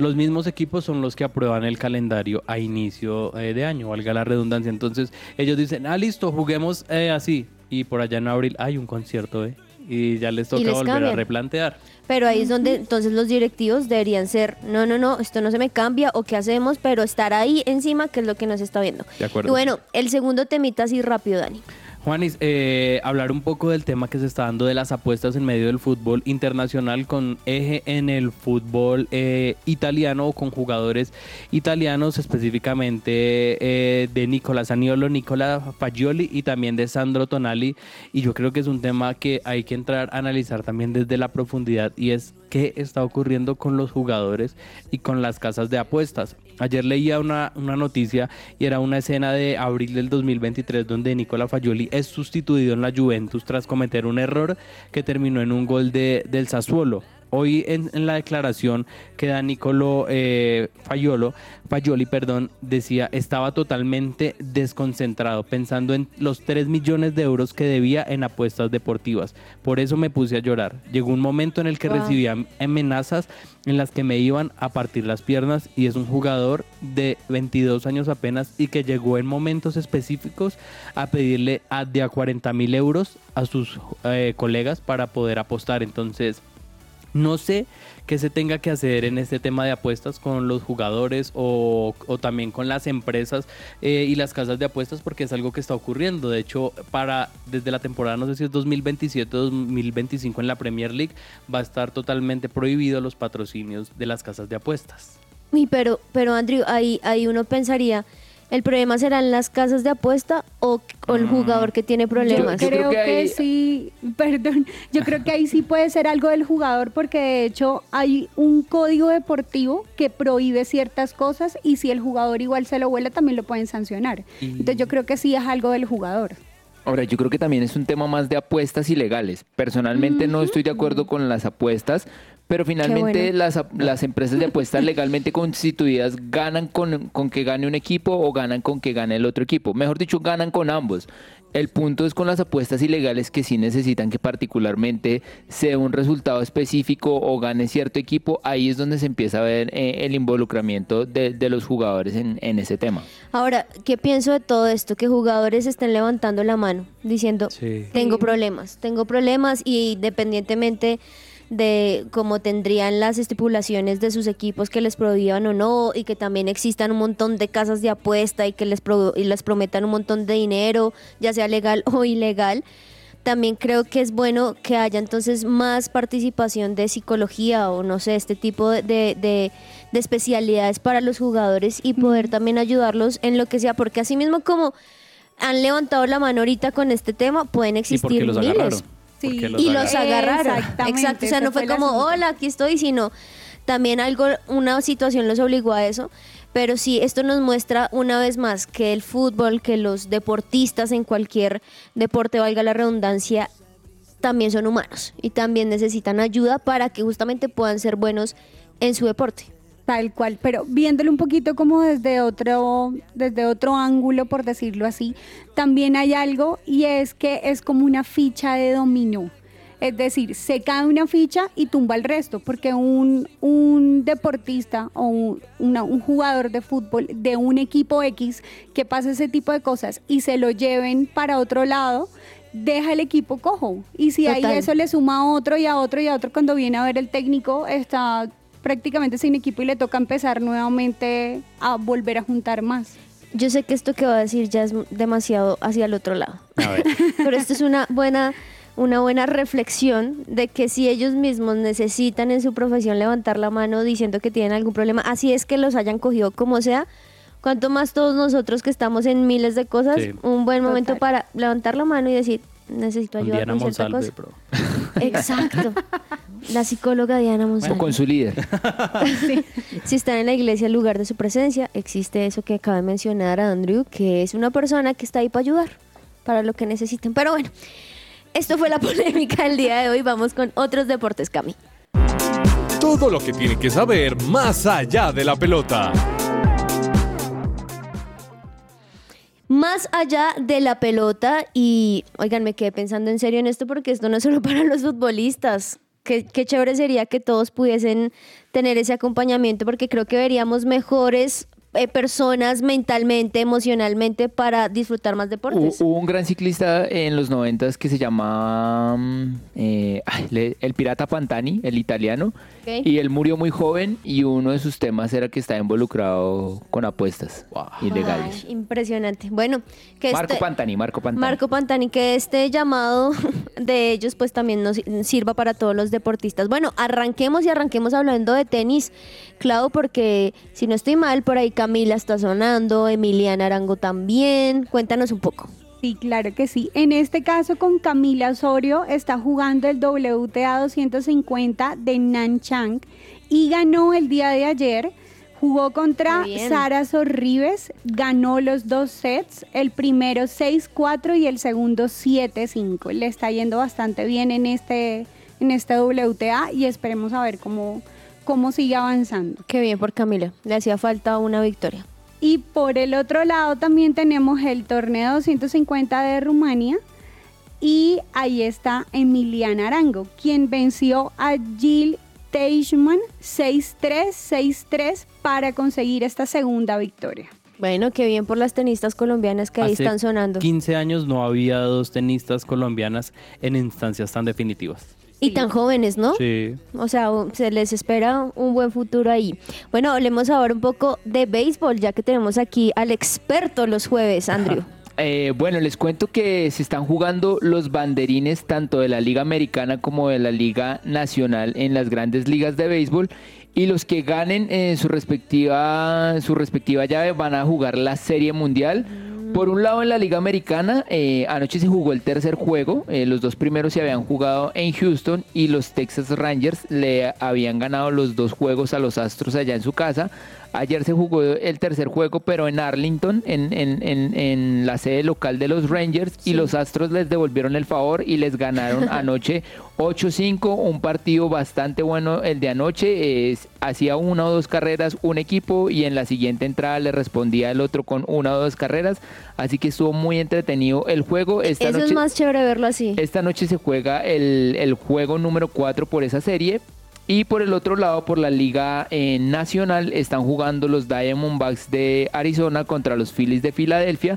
los mismos equipos son los que aprueban el calendario a inicio eh, de año, valga la redundancia. Entonces, ellos dicen, ah, listo, juguemos eh, así. Y por allá en abril hay un concierto, ¿eh? Y ya les toca les volver a replantear. Pero ahí es donde entonces los directivos deberían ser, no, no, no, esto no se me cambia o qué hacemos, pero estar ahí encima, que es lo que nos está viendo. De acuerdo. Y bueno, el segundo temita así rápido, Dani. Juanis, eh, hablar un poco del tema que se está dando de las apuestas en medio del fútbol internacional con eje en el fútbol eh, italiano o con jugadores italianos, específicamente eh, de Nicola Aniolo, Nicola Fagioli y también de Sandro Tonali. Y yo creo que es un tema que hay que entrar a analizar también desde la profundidad y es qué está ocurriendo con los jugadores y con las casas de apuestas. Ayer leía una, una noticia y era una escena de abril del 2023 donde Nicola Fagioli es sustituido en la Juventus tras cometer un error que terminó en un gol de, del Sassuolo. Hoy en, en la declaración que da Nicolo eh, Faiolo, Fagioli, perdón, decía estaba totalmente desconcentrado pensando en los 3 millones de euros que debía en apuestas deportivas. Por eso me puse a llorar. Llegó un momento en el que Wow. recibía amenazas en las que me iban a partir las piernas y es un jugador de 22 años apenas y que llegó en momentos específicos a pedirle a, de a 40 mil euros a sus eh, colegas para poder apostar. Entonces, no sé qué se tenga que hacer en este tema de apuestas con los jugadores o, también con las empresas eh, y las casas de apuestas porque es algo que está ocurriendo. De hecho, para desde la temporada, no sé si es 2027-2025 en la Premier League, va a estar totalmente prohibido los patrocinios de las casas de apuestas. Pero, pero Andrew, ahí, ahí uno pensaría, ¿el problema serán las casas de apuesta o, o el jugador que tiene problemas? Yo creo creo que que, ahí- sí, perdón, yo creo que ahí sí puede ser algo del jugador porque de hecho hay un código deportivo que prohíbe ciertas cosas y si el jugador igual se lo vuela también lo pueden sancionar. Y- Entonces yo creo que sí es algo del jugador. Ahora, yo creo que también es un tema más de apuestas ilegales. Personalmente no estoy de acuerdo con las apuestas, pero finalmente bueno. las, ap- las empresas de apuestas legalmente constituidas ganan con, con que gane un equipo o ganan con que gane el otro equipo. Mejor dicho, ganan con ambos. El punto es con las apuestas ilegales que sí necesitan que particularmente sea un resultado específico o gane cierto equipo. Ahí es donde se empieza a ver eh, el involucramiento de, de los jugadores en, en ese tema. Ahora, ¿qué pienso de todo esto? Que jugadores estén levantando la mano diciendo, Sí. tengo problemas, tengo problemas y independientemente de cómo tendrían las estipulaciones de sus equipos que les prohíban o no y que también existan un montón de casas de apuesta y que les, pro- y les prometan un montón de dinero, ya sea legal o ilegal. También creo que es bueno que haya entonces más participación de psicología o no sé, este tipo de, de, de- de especialidades para los jugadores y poder también ayudarlos en lo que sea, porque así mismo como han levantado la mano ahorita con este tema, pueden existir los miles agarraron. Sí. Porque los y los agarraron. Exacto, o sea, no fue fue como, hola, aquí estoy, sino también algo, una situación los obligó a eso. Pero sí, esto nos muestra una vez más que el fútbol, que los deportistas en cualquier deporte, valga la redundancia, también son humanos y también necesitan ayuda para que justamente puedan ser buenos en su deporte. Tal cual, pero viéndolo un poquito como desde otro, desde otro ángulo, por decirlo así, también hay algo y es que es como una ficha de dominó. Es decir, se cae una ficha y tumba el resto, porque un, un deportista o un, una- un jugador de fútbol de un equipo X que pasa ese tipo de cosas y se lo lleven para otro lado, deja el equipo cojo. Y si ahí eso le suma a otro y a otro y a otro, cuando viene a ver el técnico, está prácticamente sin equipo y le toca empezar nuevamente a volver a juntar más. Yo sé que esto que va a decir ya es demasiado hacia el otro lado. A ver. Pero esto es una buena, una buena reflexión de que si ellos mismos necesitan en su profesión levantar la mano diciendo que tienen algún problema, así es que los hayan cogido como sea, cuanto más todos nosotros que estamos en miles de cosas, Sí. un buen momento Total. para levantar la mano y decir, necesito ayuda Diana con cierta Monsalve, cosa. bro. Exacto. La psicóloga Diana O Monsalve. con su líder. Si están en la iglesia, el lugar de su presencia, existe eso que acaba de mencionar a Andrew, que es una persona que está ahí para ayudar, para lo que necesiten. Pero bueno, esto fue la polémica del día de hoy. Vamos con otros deportes, Cami. Todo lo que tiene que saber más allá de la pelota. Más allá de la pelota y, oigan, me quedé pensando en serio en esto porque esto no es solo para los futbolistas. Qué, qué chévere sería que todos pudiesen tener ese acompañamiento porque creo que veríamos mejores eh, personas mentalmente, emocionalmente para disfrutar más deportes. Hubo un gran ciclista en los noventas que se llamaba mm, eh, el Pirata Pantani, el italiano, y él murió muy joven y uno de sus temas era que estaba involucrado con apuestas ilegales. Ay, impresionante. Bueno, que Marco este- Pantani, Marco Pantani. Marco Pantani, que este llamado de ellos pues también nos sirva para todos los deportistas. Bueno, arranquemos y arranquemos hablando de tenis, Clau, porque si no estoy mal, por ahí Camila está sonando, Emiliana Arango también. Cuéntanos un poco. Sí, claro que sí. En este caso con Camila Osorio está jugando el WTA 250 de Nanchang y ganó el día de ayer. Jugó contra. Sara Sorribes, ganó los dos sets, el primero 6-4 y el segundo 7-5. Le está yendo bastante bien en este, en este WTA y esperemos a ver cómo, cómo sigue avanzando. Qué bien por Camila, le hacía falta una victoria. Y por el otro lado también tenemos el torneo 250 de Rumania. Y ahí está Emiliana Arango, quien venció a Jill Teichmann 6-3, 6-3 para conseguir esta segunda victoria. Bueno, qué bien por las tenistas colombianas que ahí Hace están sonando. 15 años no había dos tenistas colombianas en instancias tan definitivas. Y tan jóvenes, ¿no? Sí. O sea, se les espera un buen futuro ahí. Bueno, hablemos ahora un poco de béisbol, ya que tenemos aquí al experto los jueves, Andrew. Eh, bueno, les cuento que se están jugando los banderines tanto de la Liga Americana como de la Liga Nacional en las grandes ligas de béisbol y los que ganen en su respectiva, su respectiva llave van a jugar la Serie Mundial. Por un lado, en la Liga Americana, eh, anoche se jugó el tercer juego. eh, los dos primeros se habían jugado en Houston y los Texas Rangers le habían ganado los dos juegos a los Astros allá en su casa. Ayer se jugó el tercer juego, pero en Arlington, en, en- en- en la sede local de los Rangers, y los Astros les devolvieron el favor y les ganaron anoche 8-5, un partido bastante bueno el de anoche. es- hacía una o dos carreras un equipo y en la siguiente entrada le respondía el otro con una o dos carreras, así que estuvo muy entretenido el juego. Esta Eso es más chévere verlo así. esta noche se juega el, el juego número 4 por esa serie. Y por el otro lado, por la Liga eh, Nacional, están jugando los Diamondbacks de Arizona contra los Phillies de Filadelfia.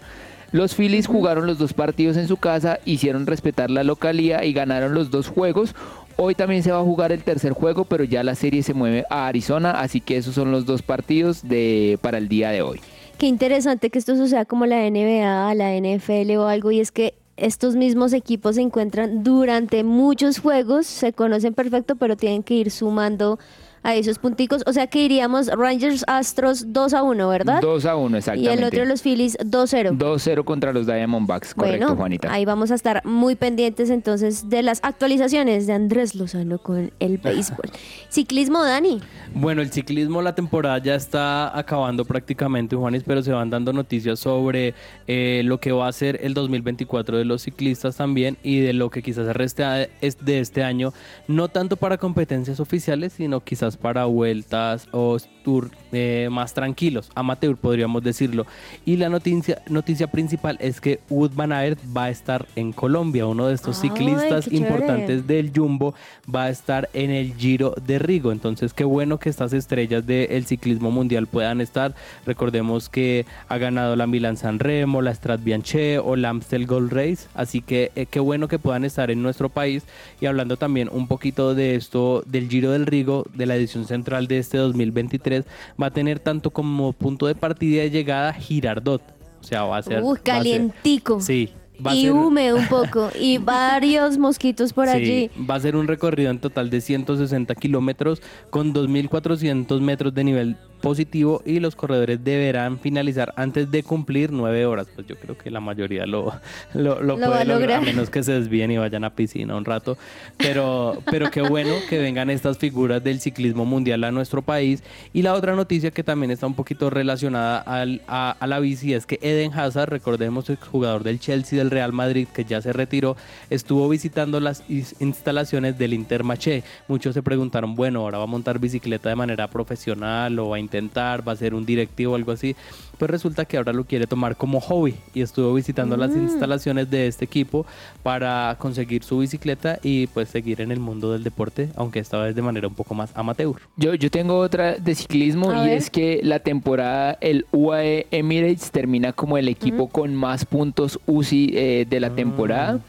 Los Phillies jugaron los dos partidos en su casa, hicieron respetar la localía y ganaron los dos juegos. Hoy también se va a jugar el tercer juego, pero ya la serie se mueve a Arizona, así que esos son los dos partidos de, para el día de hoy. Qué interesante que esto suceda como la NBA, la NFL o algo, y es que estos mismos equipos se encuentran durante muchos juegos, se conocen perfecto, pero tienen que ir sumando a esos punticos. O sea que iríamos Rangers Astros 2 a 1, ¿verdad? 2 a 1, y exactamente. el otro los Phillies 2-0. 2-0 contra los Diamondbacks, correcto, bueno, Juanita. ahí vamos a estar muy pendientes entonces de las actualizaciones de Andrés Lozano con el béisbol. Ciclismo, Dani. Bueno, el ciclismo, la temporada ya está acabando prácticamente, Juanis, pero se van dando noticias sobre eh, lo que va a ser el 2024 de los ciclistas también y de lo que quizás de de este año, no tanto para competencias oficiales, sino quizás para vueltas o tour eh, más tranquilos, amateur podríamos decirlo. Y la noticia, noticia principal es que Wood Van Aert va a estar en Colombia, uno de estos Ay, ciclistas importantes del Jumbo va a estar en el Giro de Rigo. Entonces, qué bueno que estas estrellas del ciclismo mundial puedan estar. Recordemos que ha ganado la Milan San Remo, la Strat Bianche o la Amstel Gold Race. Así que eh, qué bueno que puedan estar en nuestro país. Y hablando también un poquito de esto, del Giro del Rigo, de la edición central de este 2023, va a tener tanto como punto de partida y de llegada Girardot. O sea, va a ser... Uh, va a ser- calientico. sí. Y ser- húmedo un poco. Y varios mosquitos por Sí, allí. va a ser un recorrido en total de 160 kilómetros con 2.400 metros de nivel positivo y los corredores deberán finalizar antes de cumplir nueve horas. Pues yo creo que la mayoría lo, lo, lo Lo va puede a lograr, lograr. a menos que se desvíen y vayan a piscina un rato. Pero, pero qué bueno que vengan estas figuras del ciclismo mundial a nuestro país. Y la otra noticia que también está un poquito relacionada al- a, a la bici es que Eden Hazard, recordemos el jugador del Chelsea del Real Madrid que ya se retiró, estuvo visitando las instalaciones del Intermarché. Muchos se preguntaron, bueno, ahora va a montar bicicleta de manera profesional o va a intentar, va a ser un directivo o algo así. Pues resulta que ahora lo quiere tomar como hobby y estuvo visitando las instalaciones de este equipo para conseguir su bicicleta y pues seguir en el mundo del deporte, aunque esta vez de manera un poco más amateur. Yo, yo tengo otra de ciclismo A y ver. es que la temporada, el UAE Emirates termina como el equipo con más puntos UCI eh, de la temporada.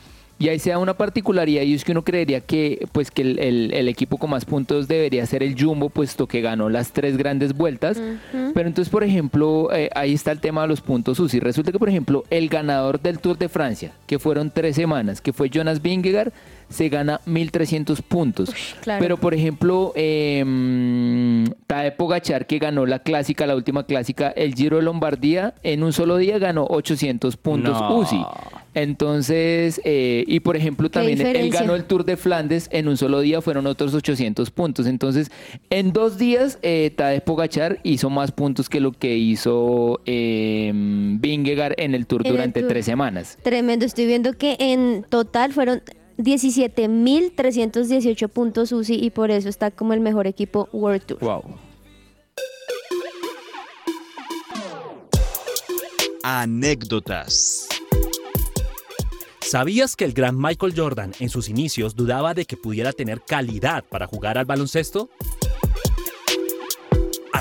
Y ahí se da una particularidad y es que uno creería que pues que el, el- el equipo con más puntos debería ser el Jumbo, puesto que ganó las tres grandes vueltas. Pero entonces, por ejemplo, eh, ahí está el tema de los puntos UCI. Resulta que, por ejemplo, el ganador del Tour de Francia, que fueron tres semanas, que fue Jonas Vingegaard, se gana 1.300 puntos. claro. Pero, por ejemplo, eh, Tadej Pogachar, que ganó la clásica, la última clásica, el Giro de Lombardía, en un solo día ganó 800 puntos No. UCI. Entonces, eh, y por ejemplo, ¿Qué también él ganó el Tour de Flandes, en un solo día fueron otros 800 puntos. Entonces, en dos días, eh, Tadej Pogachar hizo más puntos que lo que hizo eh, Vingegaard en el Tour En el durante Tour. tres semanas. Tremendo, estoy viendo que en total fueron 17.318 puntos UCI y por eso está como el mejor equipo World Tour. Wow. Anécdotas. ¿Sabías que el gran Michael Jordan en sus inicios dudaba de que pudiera tener calidad para jugar al baloncesto?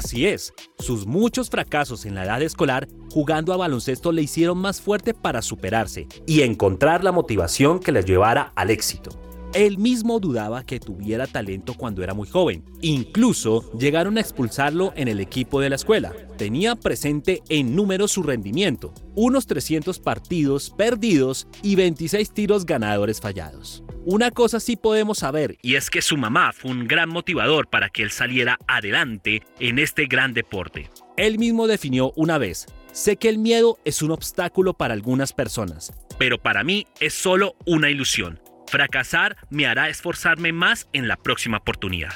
Así es, sus muchos fracasos en la edad escolar jugando a baloncesto le hicieron más fuerte para superarse y encontrar la motivación que le llevara al éxito. Él mismo dudaba que tuviera talento cuando era muy joven. Incluso llegaron a expulsarlo en el equipo de la escuela. Tenía presente en números su rendimiento, unos 300 partidos perdidos y 26 tiros ganadores fallados. Una cosa sí podemos saber, y es que su mamá fue un gran motivador para que él saliera adelante en este gran deporte. Él mismo definió una vez, sé que el miedo es un obstáculo para algunas personas, pero para mí es solo una ilusión. Fracasar me hará esforzarme más en la próxima oportunidad.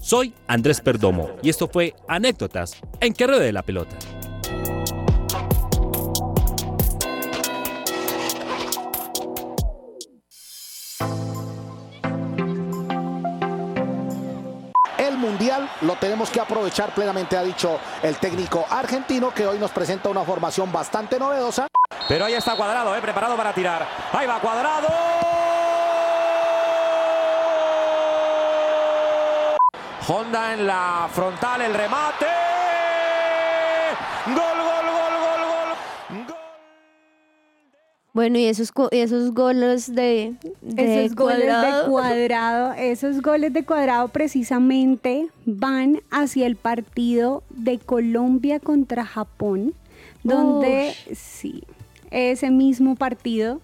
Soy Andrés Perdomo y esto fue Anécdotas en que ruede la pelota. Mundial lo tenemos que aprovechar plenamente, ha dicho el técnico argentino, que hoy nos presenta una formación bastante novedosa. Pero ahí está Cuadrado, eh, preparado para tirar. Ahí va Cuadrado. Honda en la frontal, el remate. Gol, gol, gol. Bueno, y esos, esos goles de, de Esos goles cuadrado. de cuadrado, esos goles de cuadrado precisamente van hacia el partido de Colombia contra Japón, donde sí, ese mismo partido.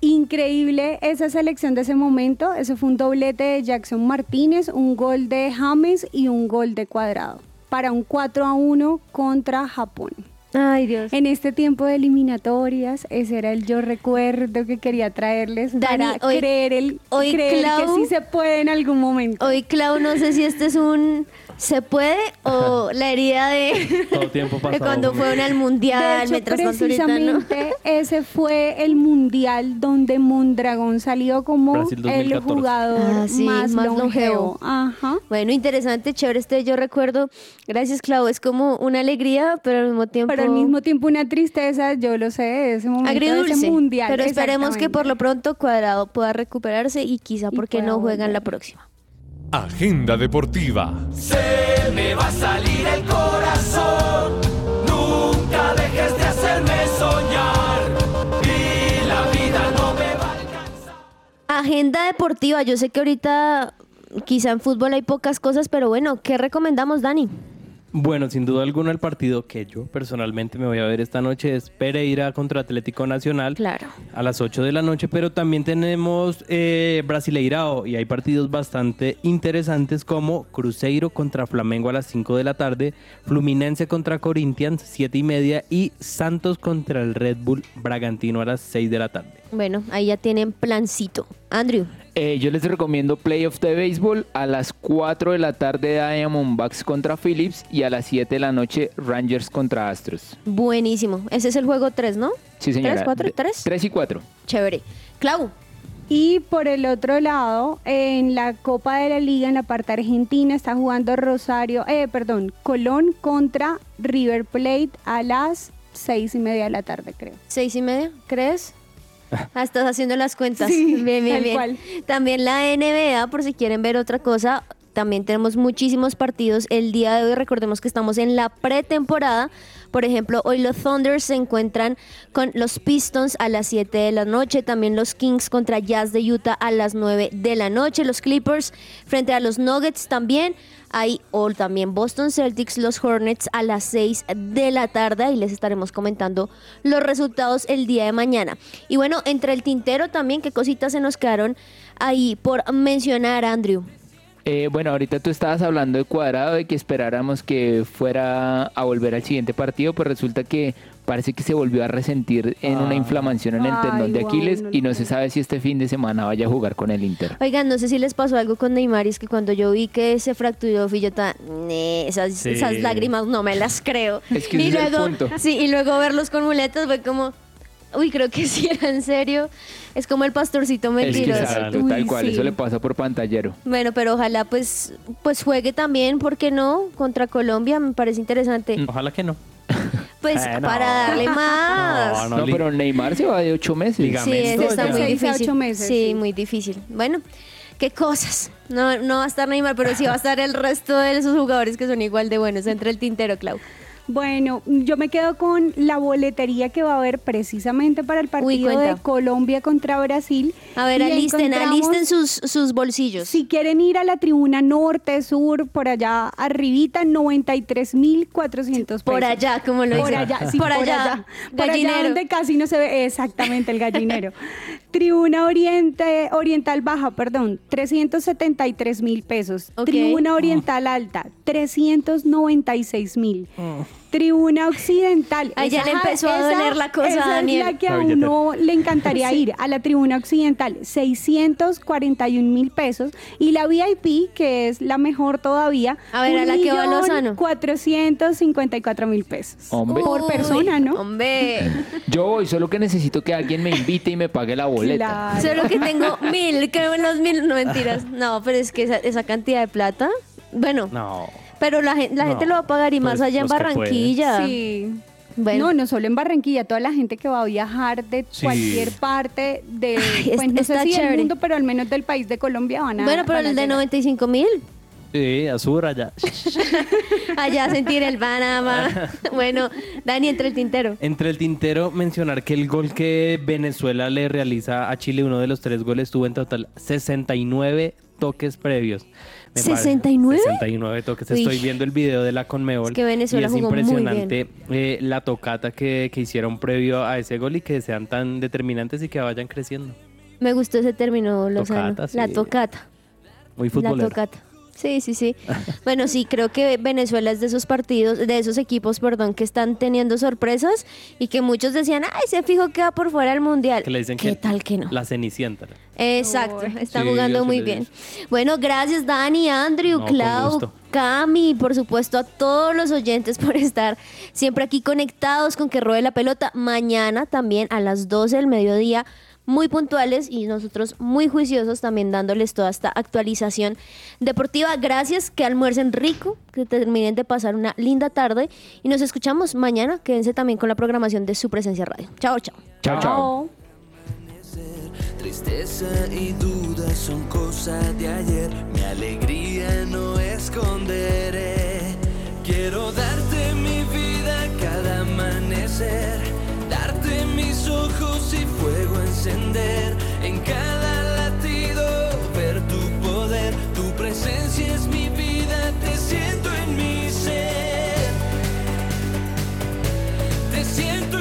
Increíble esa selección de ese momento. Eso fue un doblete de Jackson Martínez, un gol de James y un gol de cuadrado. Para un 4 a 1 contra Japón. Ay, Dios. En este tiempo de eliminatorias, ese era el yo recuerdo que quería traerles Dani, para hoy- creer, el, hoy creer Clau- que sí se puede en algún momento. Hoy, Clau, no sé si este es un ¿se puede? o la herida de, Todo tiempo de pasado. cuando fueron al De mundial, hecho, mientras tanto ahorita no. precisamente ese fue el mundial donde Mondragón salió como el 2014. jugador Ah, sí, más, más longevo. longevo. Ajá. Bueno, interesante, chévere este. Yo recuerdo, gracias, Clau, es como una alegría, pero al mismo tiempo. Pero al mismo tiempo una tristeza, yo lo sé, de ese momento, de ese mundial. pero esperemos que por lo pronto Cuadrado pueda recuperarse y quizá porque no juegan volver. la próxima. Agenda deportiva. Se me va a salir el corazón. Nunca dejes de hacerme soñar. Y la vida no me va a alcanzar. Agenda deportiva, yo sé que ahorita quizá en fútbol hay pocas cosas, pero bueno, ¿qué recomendamos, Dani? Bueno, sin duda alguna el partido que yo personalmente me voy a ver esta noche es Pereira contra Atlético Nacional Claro. a las 8 de la noche, pero también tenemos eh, Brasileirao y hay partidos bastante interesantes como Cruzeiro contra Flamengo a las 5 de la tarde, Fluminense contra Corinthians 7 y media y Santos contra el Red Bull Bragantino a las 6 de la tarde. Bueno, ahí ya tienen plancito. Andrew, Eh, yo les recomiendo Playoff de Béisbol a las 4 de la tarde Diamondbacks contra Phillips y a las 7 de la noche Rangers contra Astros. buenísimo. Ese es el juego 3, ¿no? Sí, señora. ¿Tres, cuatro, De- tres? Tres y 4. Chévere. Clau, Y por el otro lado, en la Copa de la Liga, en la parte argentina, está jugando Rosario, eh, perdón, Colón contra River Plate a las seis y media de la tarde, creo. seis y media, ¿crees? Ah, estás haciendo las cuentas. Sí, bien, bien, cual. También la NBA, por si quieren ver otra cosa, también tenemos muchísimos partidos el día de hoy. Recordemos que estamos en la pretemporada. Por ejemplo, hoy los Thunders se encuentran con los Pistons a las 7 de la noche. También los Kings contra Jazz de Utah a las 9 de la noche. Los Clippers frente a los Nuggets también. Hay o también Boston Celtics, los Hornets a las 6 de la tarde y les estaremos comentando los resultados el día de mañana. Y bueno, entre el tintero también, qué cositas se nos quedaron ahí por mencionar, Andrew. Eh, bueno, ahorita tú estabas hablando de cuadrado, de que esperáramos que fuera a volver al siguiente partido, pues resulta que parece que se volvió a resentir en una inflamación en el Ay, tendón de Aquiles no y no se sabe si este fin de semana vaya a jugar con el Inter. Oigan, no sé si les pasó algo con Neymar, y es que cuando yo vi que se fracturó, fui yo tan, "Nee, esas, Sí. esas lágrimas no me las creo. Es que y ese es el luego, punto. sí, y luego verlos con muletas fue como, uy, creo que sí era en serio. Es como el pastorcito Es que mentiroso. exacto, Uy, tal cual, sí. eso le pasa por pantallero. Bueno, pero ojalá pues, pues juegue también, ¿por qué no? Contra Colombia, me parece interesante. Ojalá que no. Pues Eh, no. para darle más. No, No, pero Neymar se va de ocho meses. Liga- Sí, eso Ligamento está ya. muy difícil. ocho meses, sí, sí. muy difícil. Bueno, qué cosas. No, no va a estar Neymar, pero sí va a estar el resto de esos jugadores que son igual de buenos. Entre el tintero, Clau. Bueno, yo me quedo con la boletería que va a haber precisamente para el partido de. Colombia contra Brasil. A ver, Y alisten, alisten sus, sus bolsillos. Si quieren ir a la tribuna norte, sur, por allá arribita, 93.400 pesos. por allá, como lo Por allá, sí, por, allá. Por allá Gallinero. donde casi no se ve exactamente el gallinero. Tribuna Oriente, Oriental Baja, perdón, 373 mil pesos. Tribuna Oriental Alta, 396 mil. Tribuna Occidental. Ya esa- le empezó a esa- doler la cosa, esa Daniel. es la que a uno le encantaría ir. A la Tribuna Occidental, 641 mil pesos. Y la VIP, que es la mejor todavía, A ver, a la que va Lozano. 454 mil pesos. Hombre. Por Uy, persona, ¿no? Hombre. Yo voy, solo que necesito que alguien me invite y me pague la boleta. Claro. Solo que tengo mil, creo en los mil, no mentiras. No, pero es que esa, esa cantidad de plata, bueno, No. Pero la, gen- la No, gente lo va a pagar y pues, más allá en los que Barranquilla. Sí. Bueno. No, no solo en Barranquilla, toda la gente que va a viajar de Sí. cualquier parte de, Ay, pues, no sé está si chévere. del mundo, pero al menos del país de Colombia van a Bueno, pero van a el de llegar. 95 mil, Sí, azul allá. allá sentir el Panamá. Bueno, Dani, entre el tintero. Entre el tintero, mencionar que el gol que Venezuela le realiza a Chile, uno de los tres goles, tuvo en total 69 toques previos. Me parece- ¿69? 69 toques. Uy. Estoy viendo el video de la Conmebol. Es que Venezuela y es jugó muy impresionante eh, la tocata que, que hicieron previo a ese gol y que sean tan determinantes y que vayan creciendo. Me gustó ese término, Lozano. Tocata, sí. La tocata. Muy La futbolero. tocata. Sí, sí, sí. bueno, sí, creo que Venezuela es de esos partidos, de esos equipos, perdón, que están teniendo sorpresas y que muchos decían, ay, se fijo que va por fuera del mundial. Que le dicen ¿Qué que tal que no? La cenicienta. Exacto, está Sí, jugando muy bien. Bueno, gracias Dani, Andrew, No, Clau. Cami, por supuesto a todos los oyentes por estar siempre aquí conectados con que ruede la pelota. Mañana también a las 12 del mediodía, muy puntuales y nosotros muy juiciosos también dándoles toda esta actualización deportiva. Gracias, que almuercen rico, que terminen de pasar una linda tarde y nos escuchamos mañana. Quédense también con la programación de su presencia radio. Chao, chao. Chao, chao. Tristeza y dudas son cosas de ayer. Mi alegría no esconderé. Quiero darte mi vida cada amanecer darte mis ojos y fuego encender en cada latido, ver tu poder, tu presencia es mi vida, te siento en mi ser, te siento.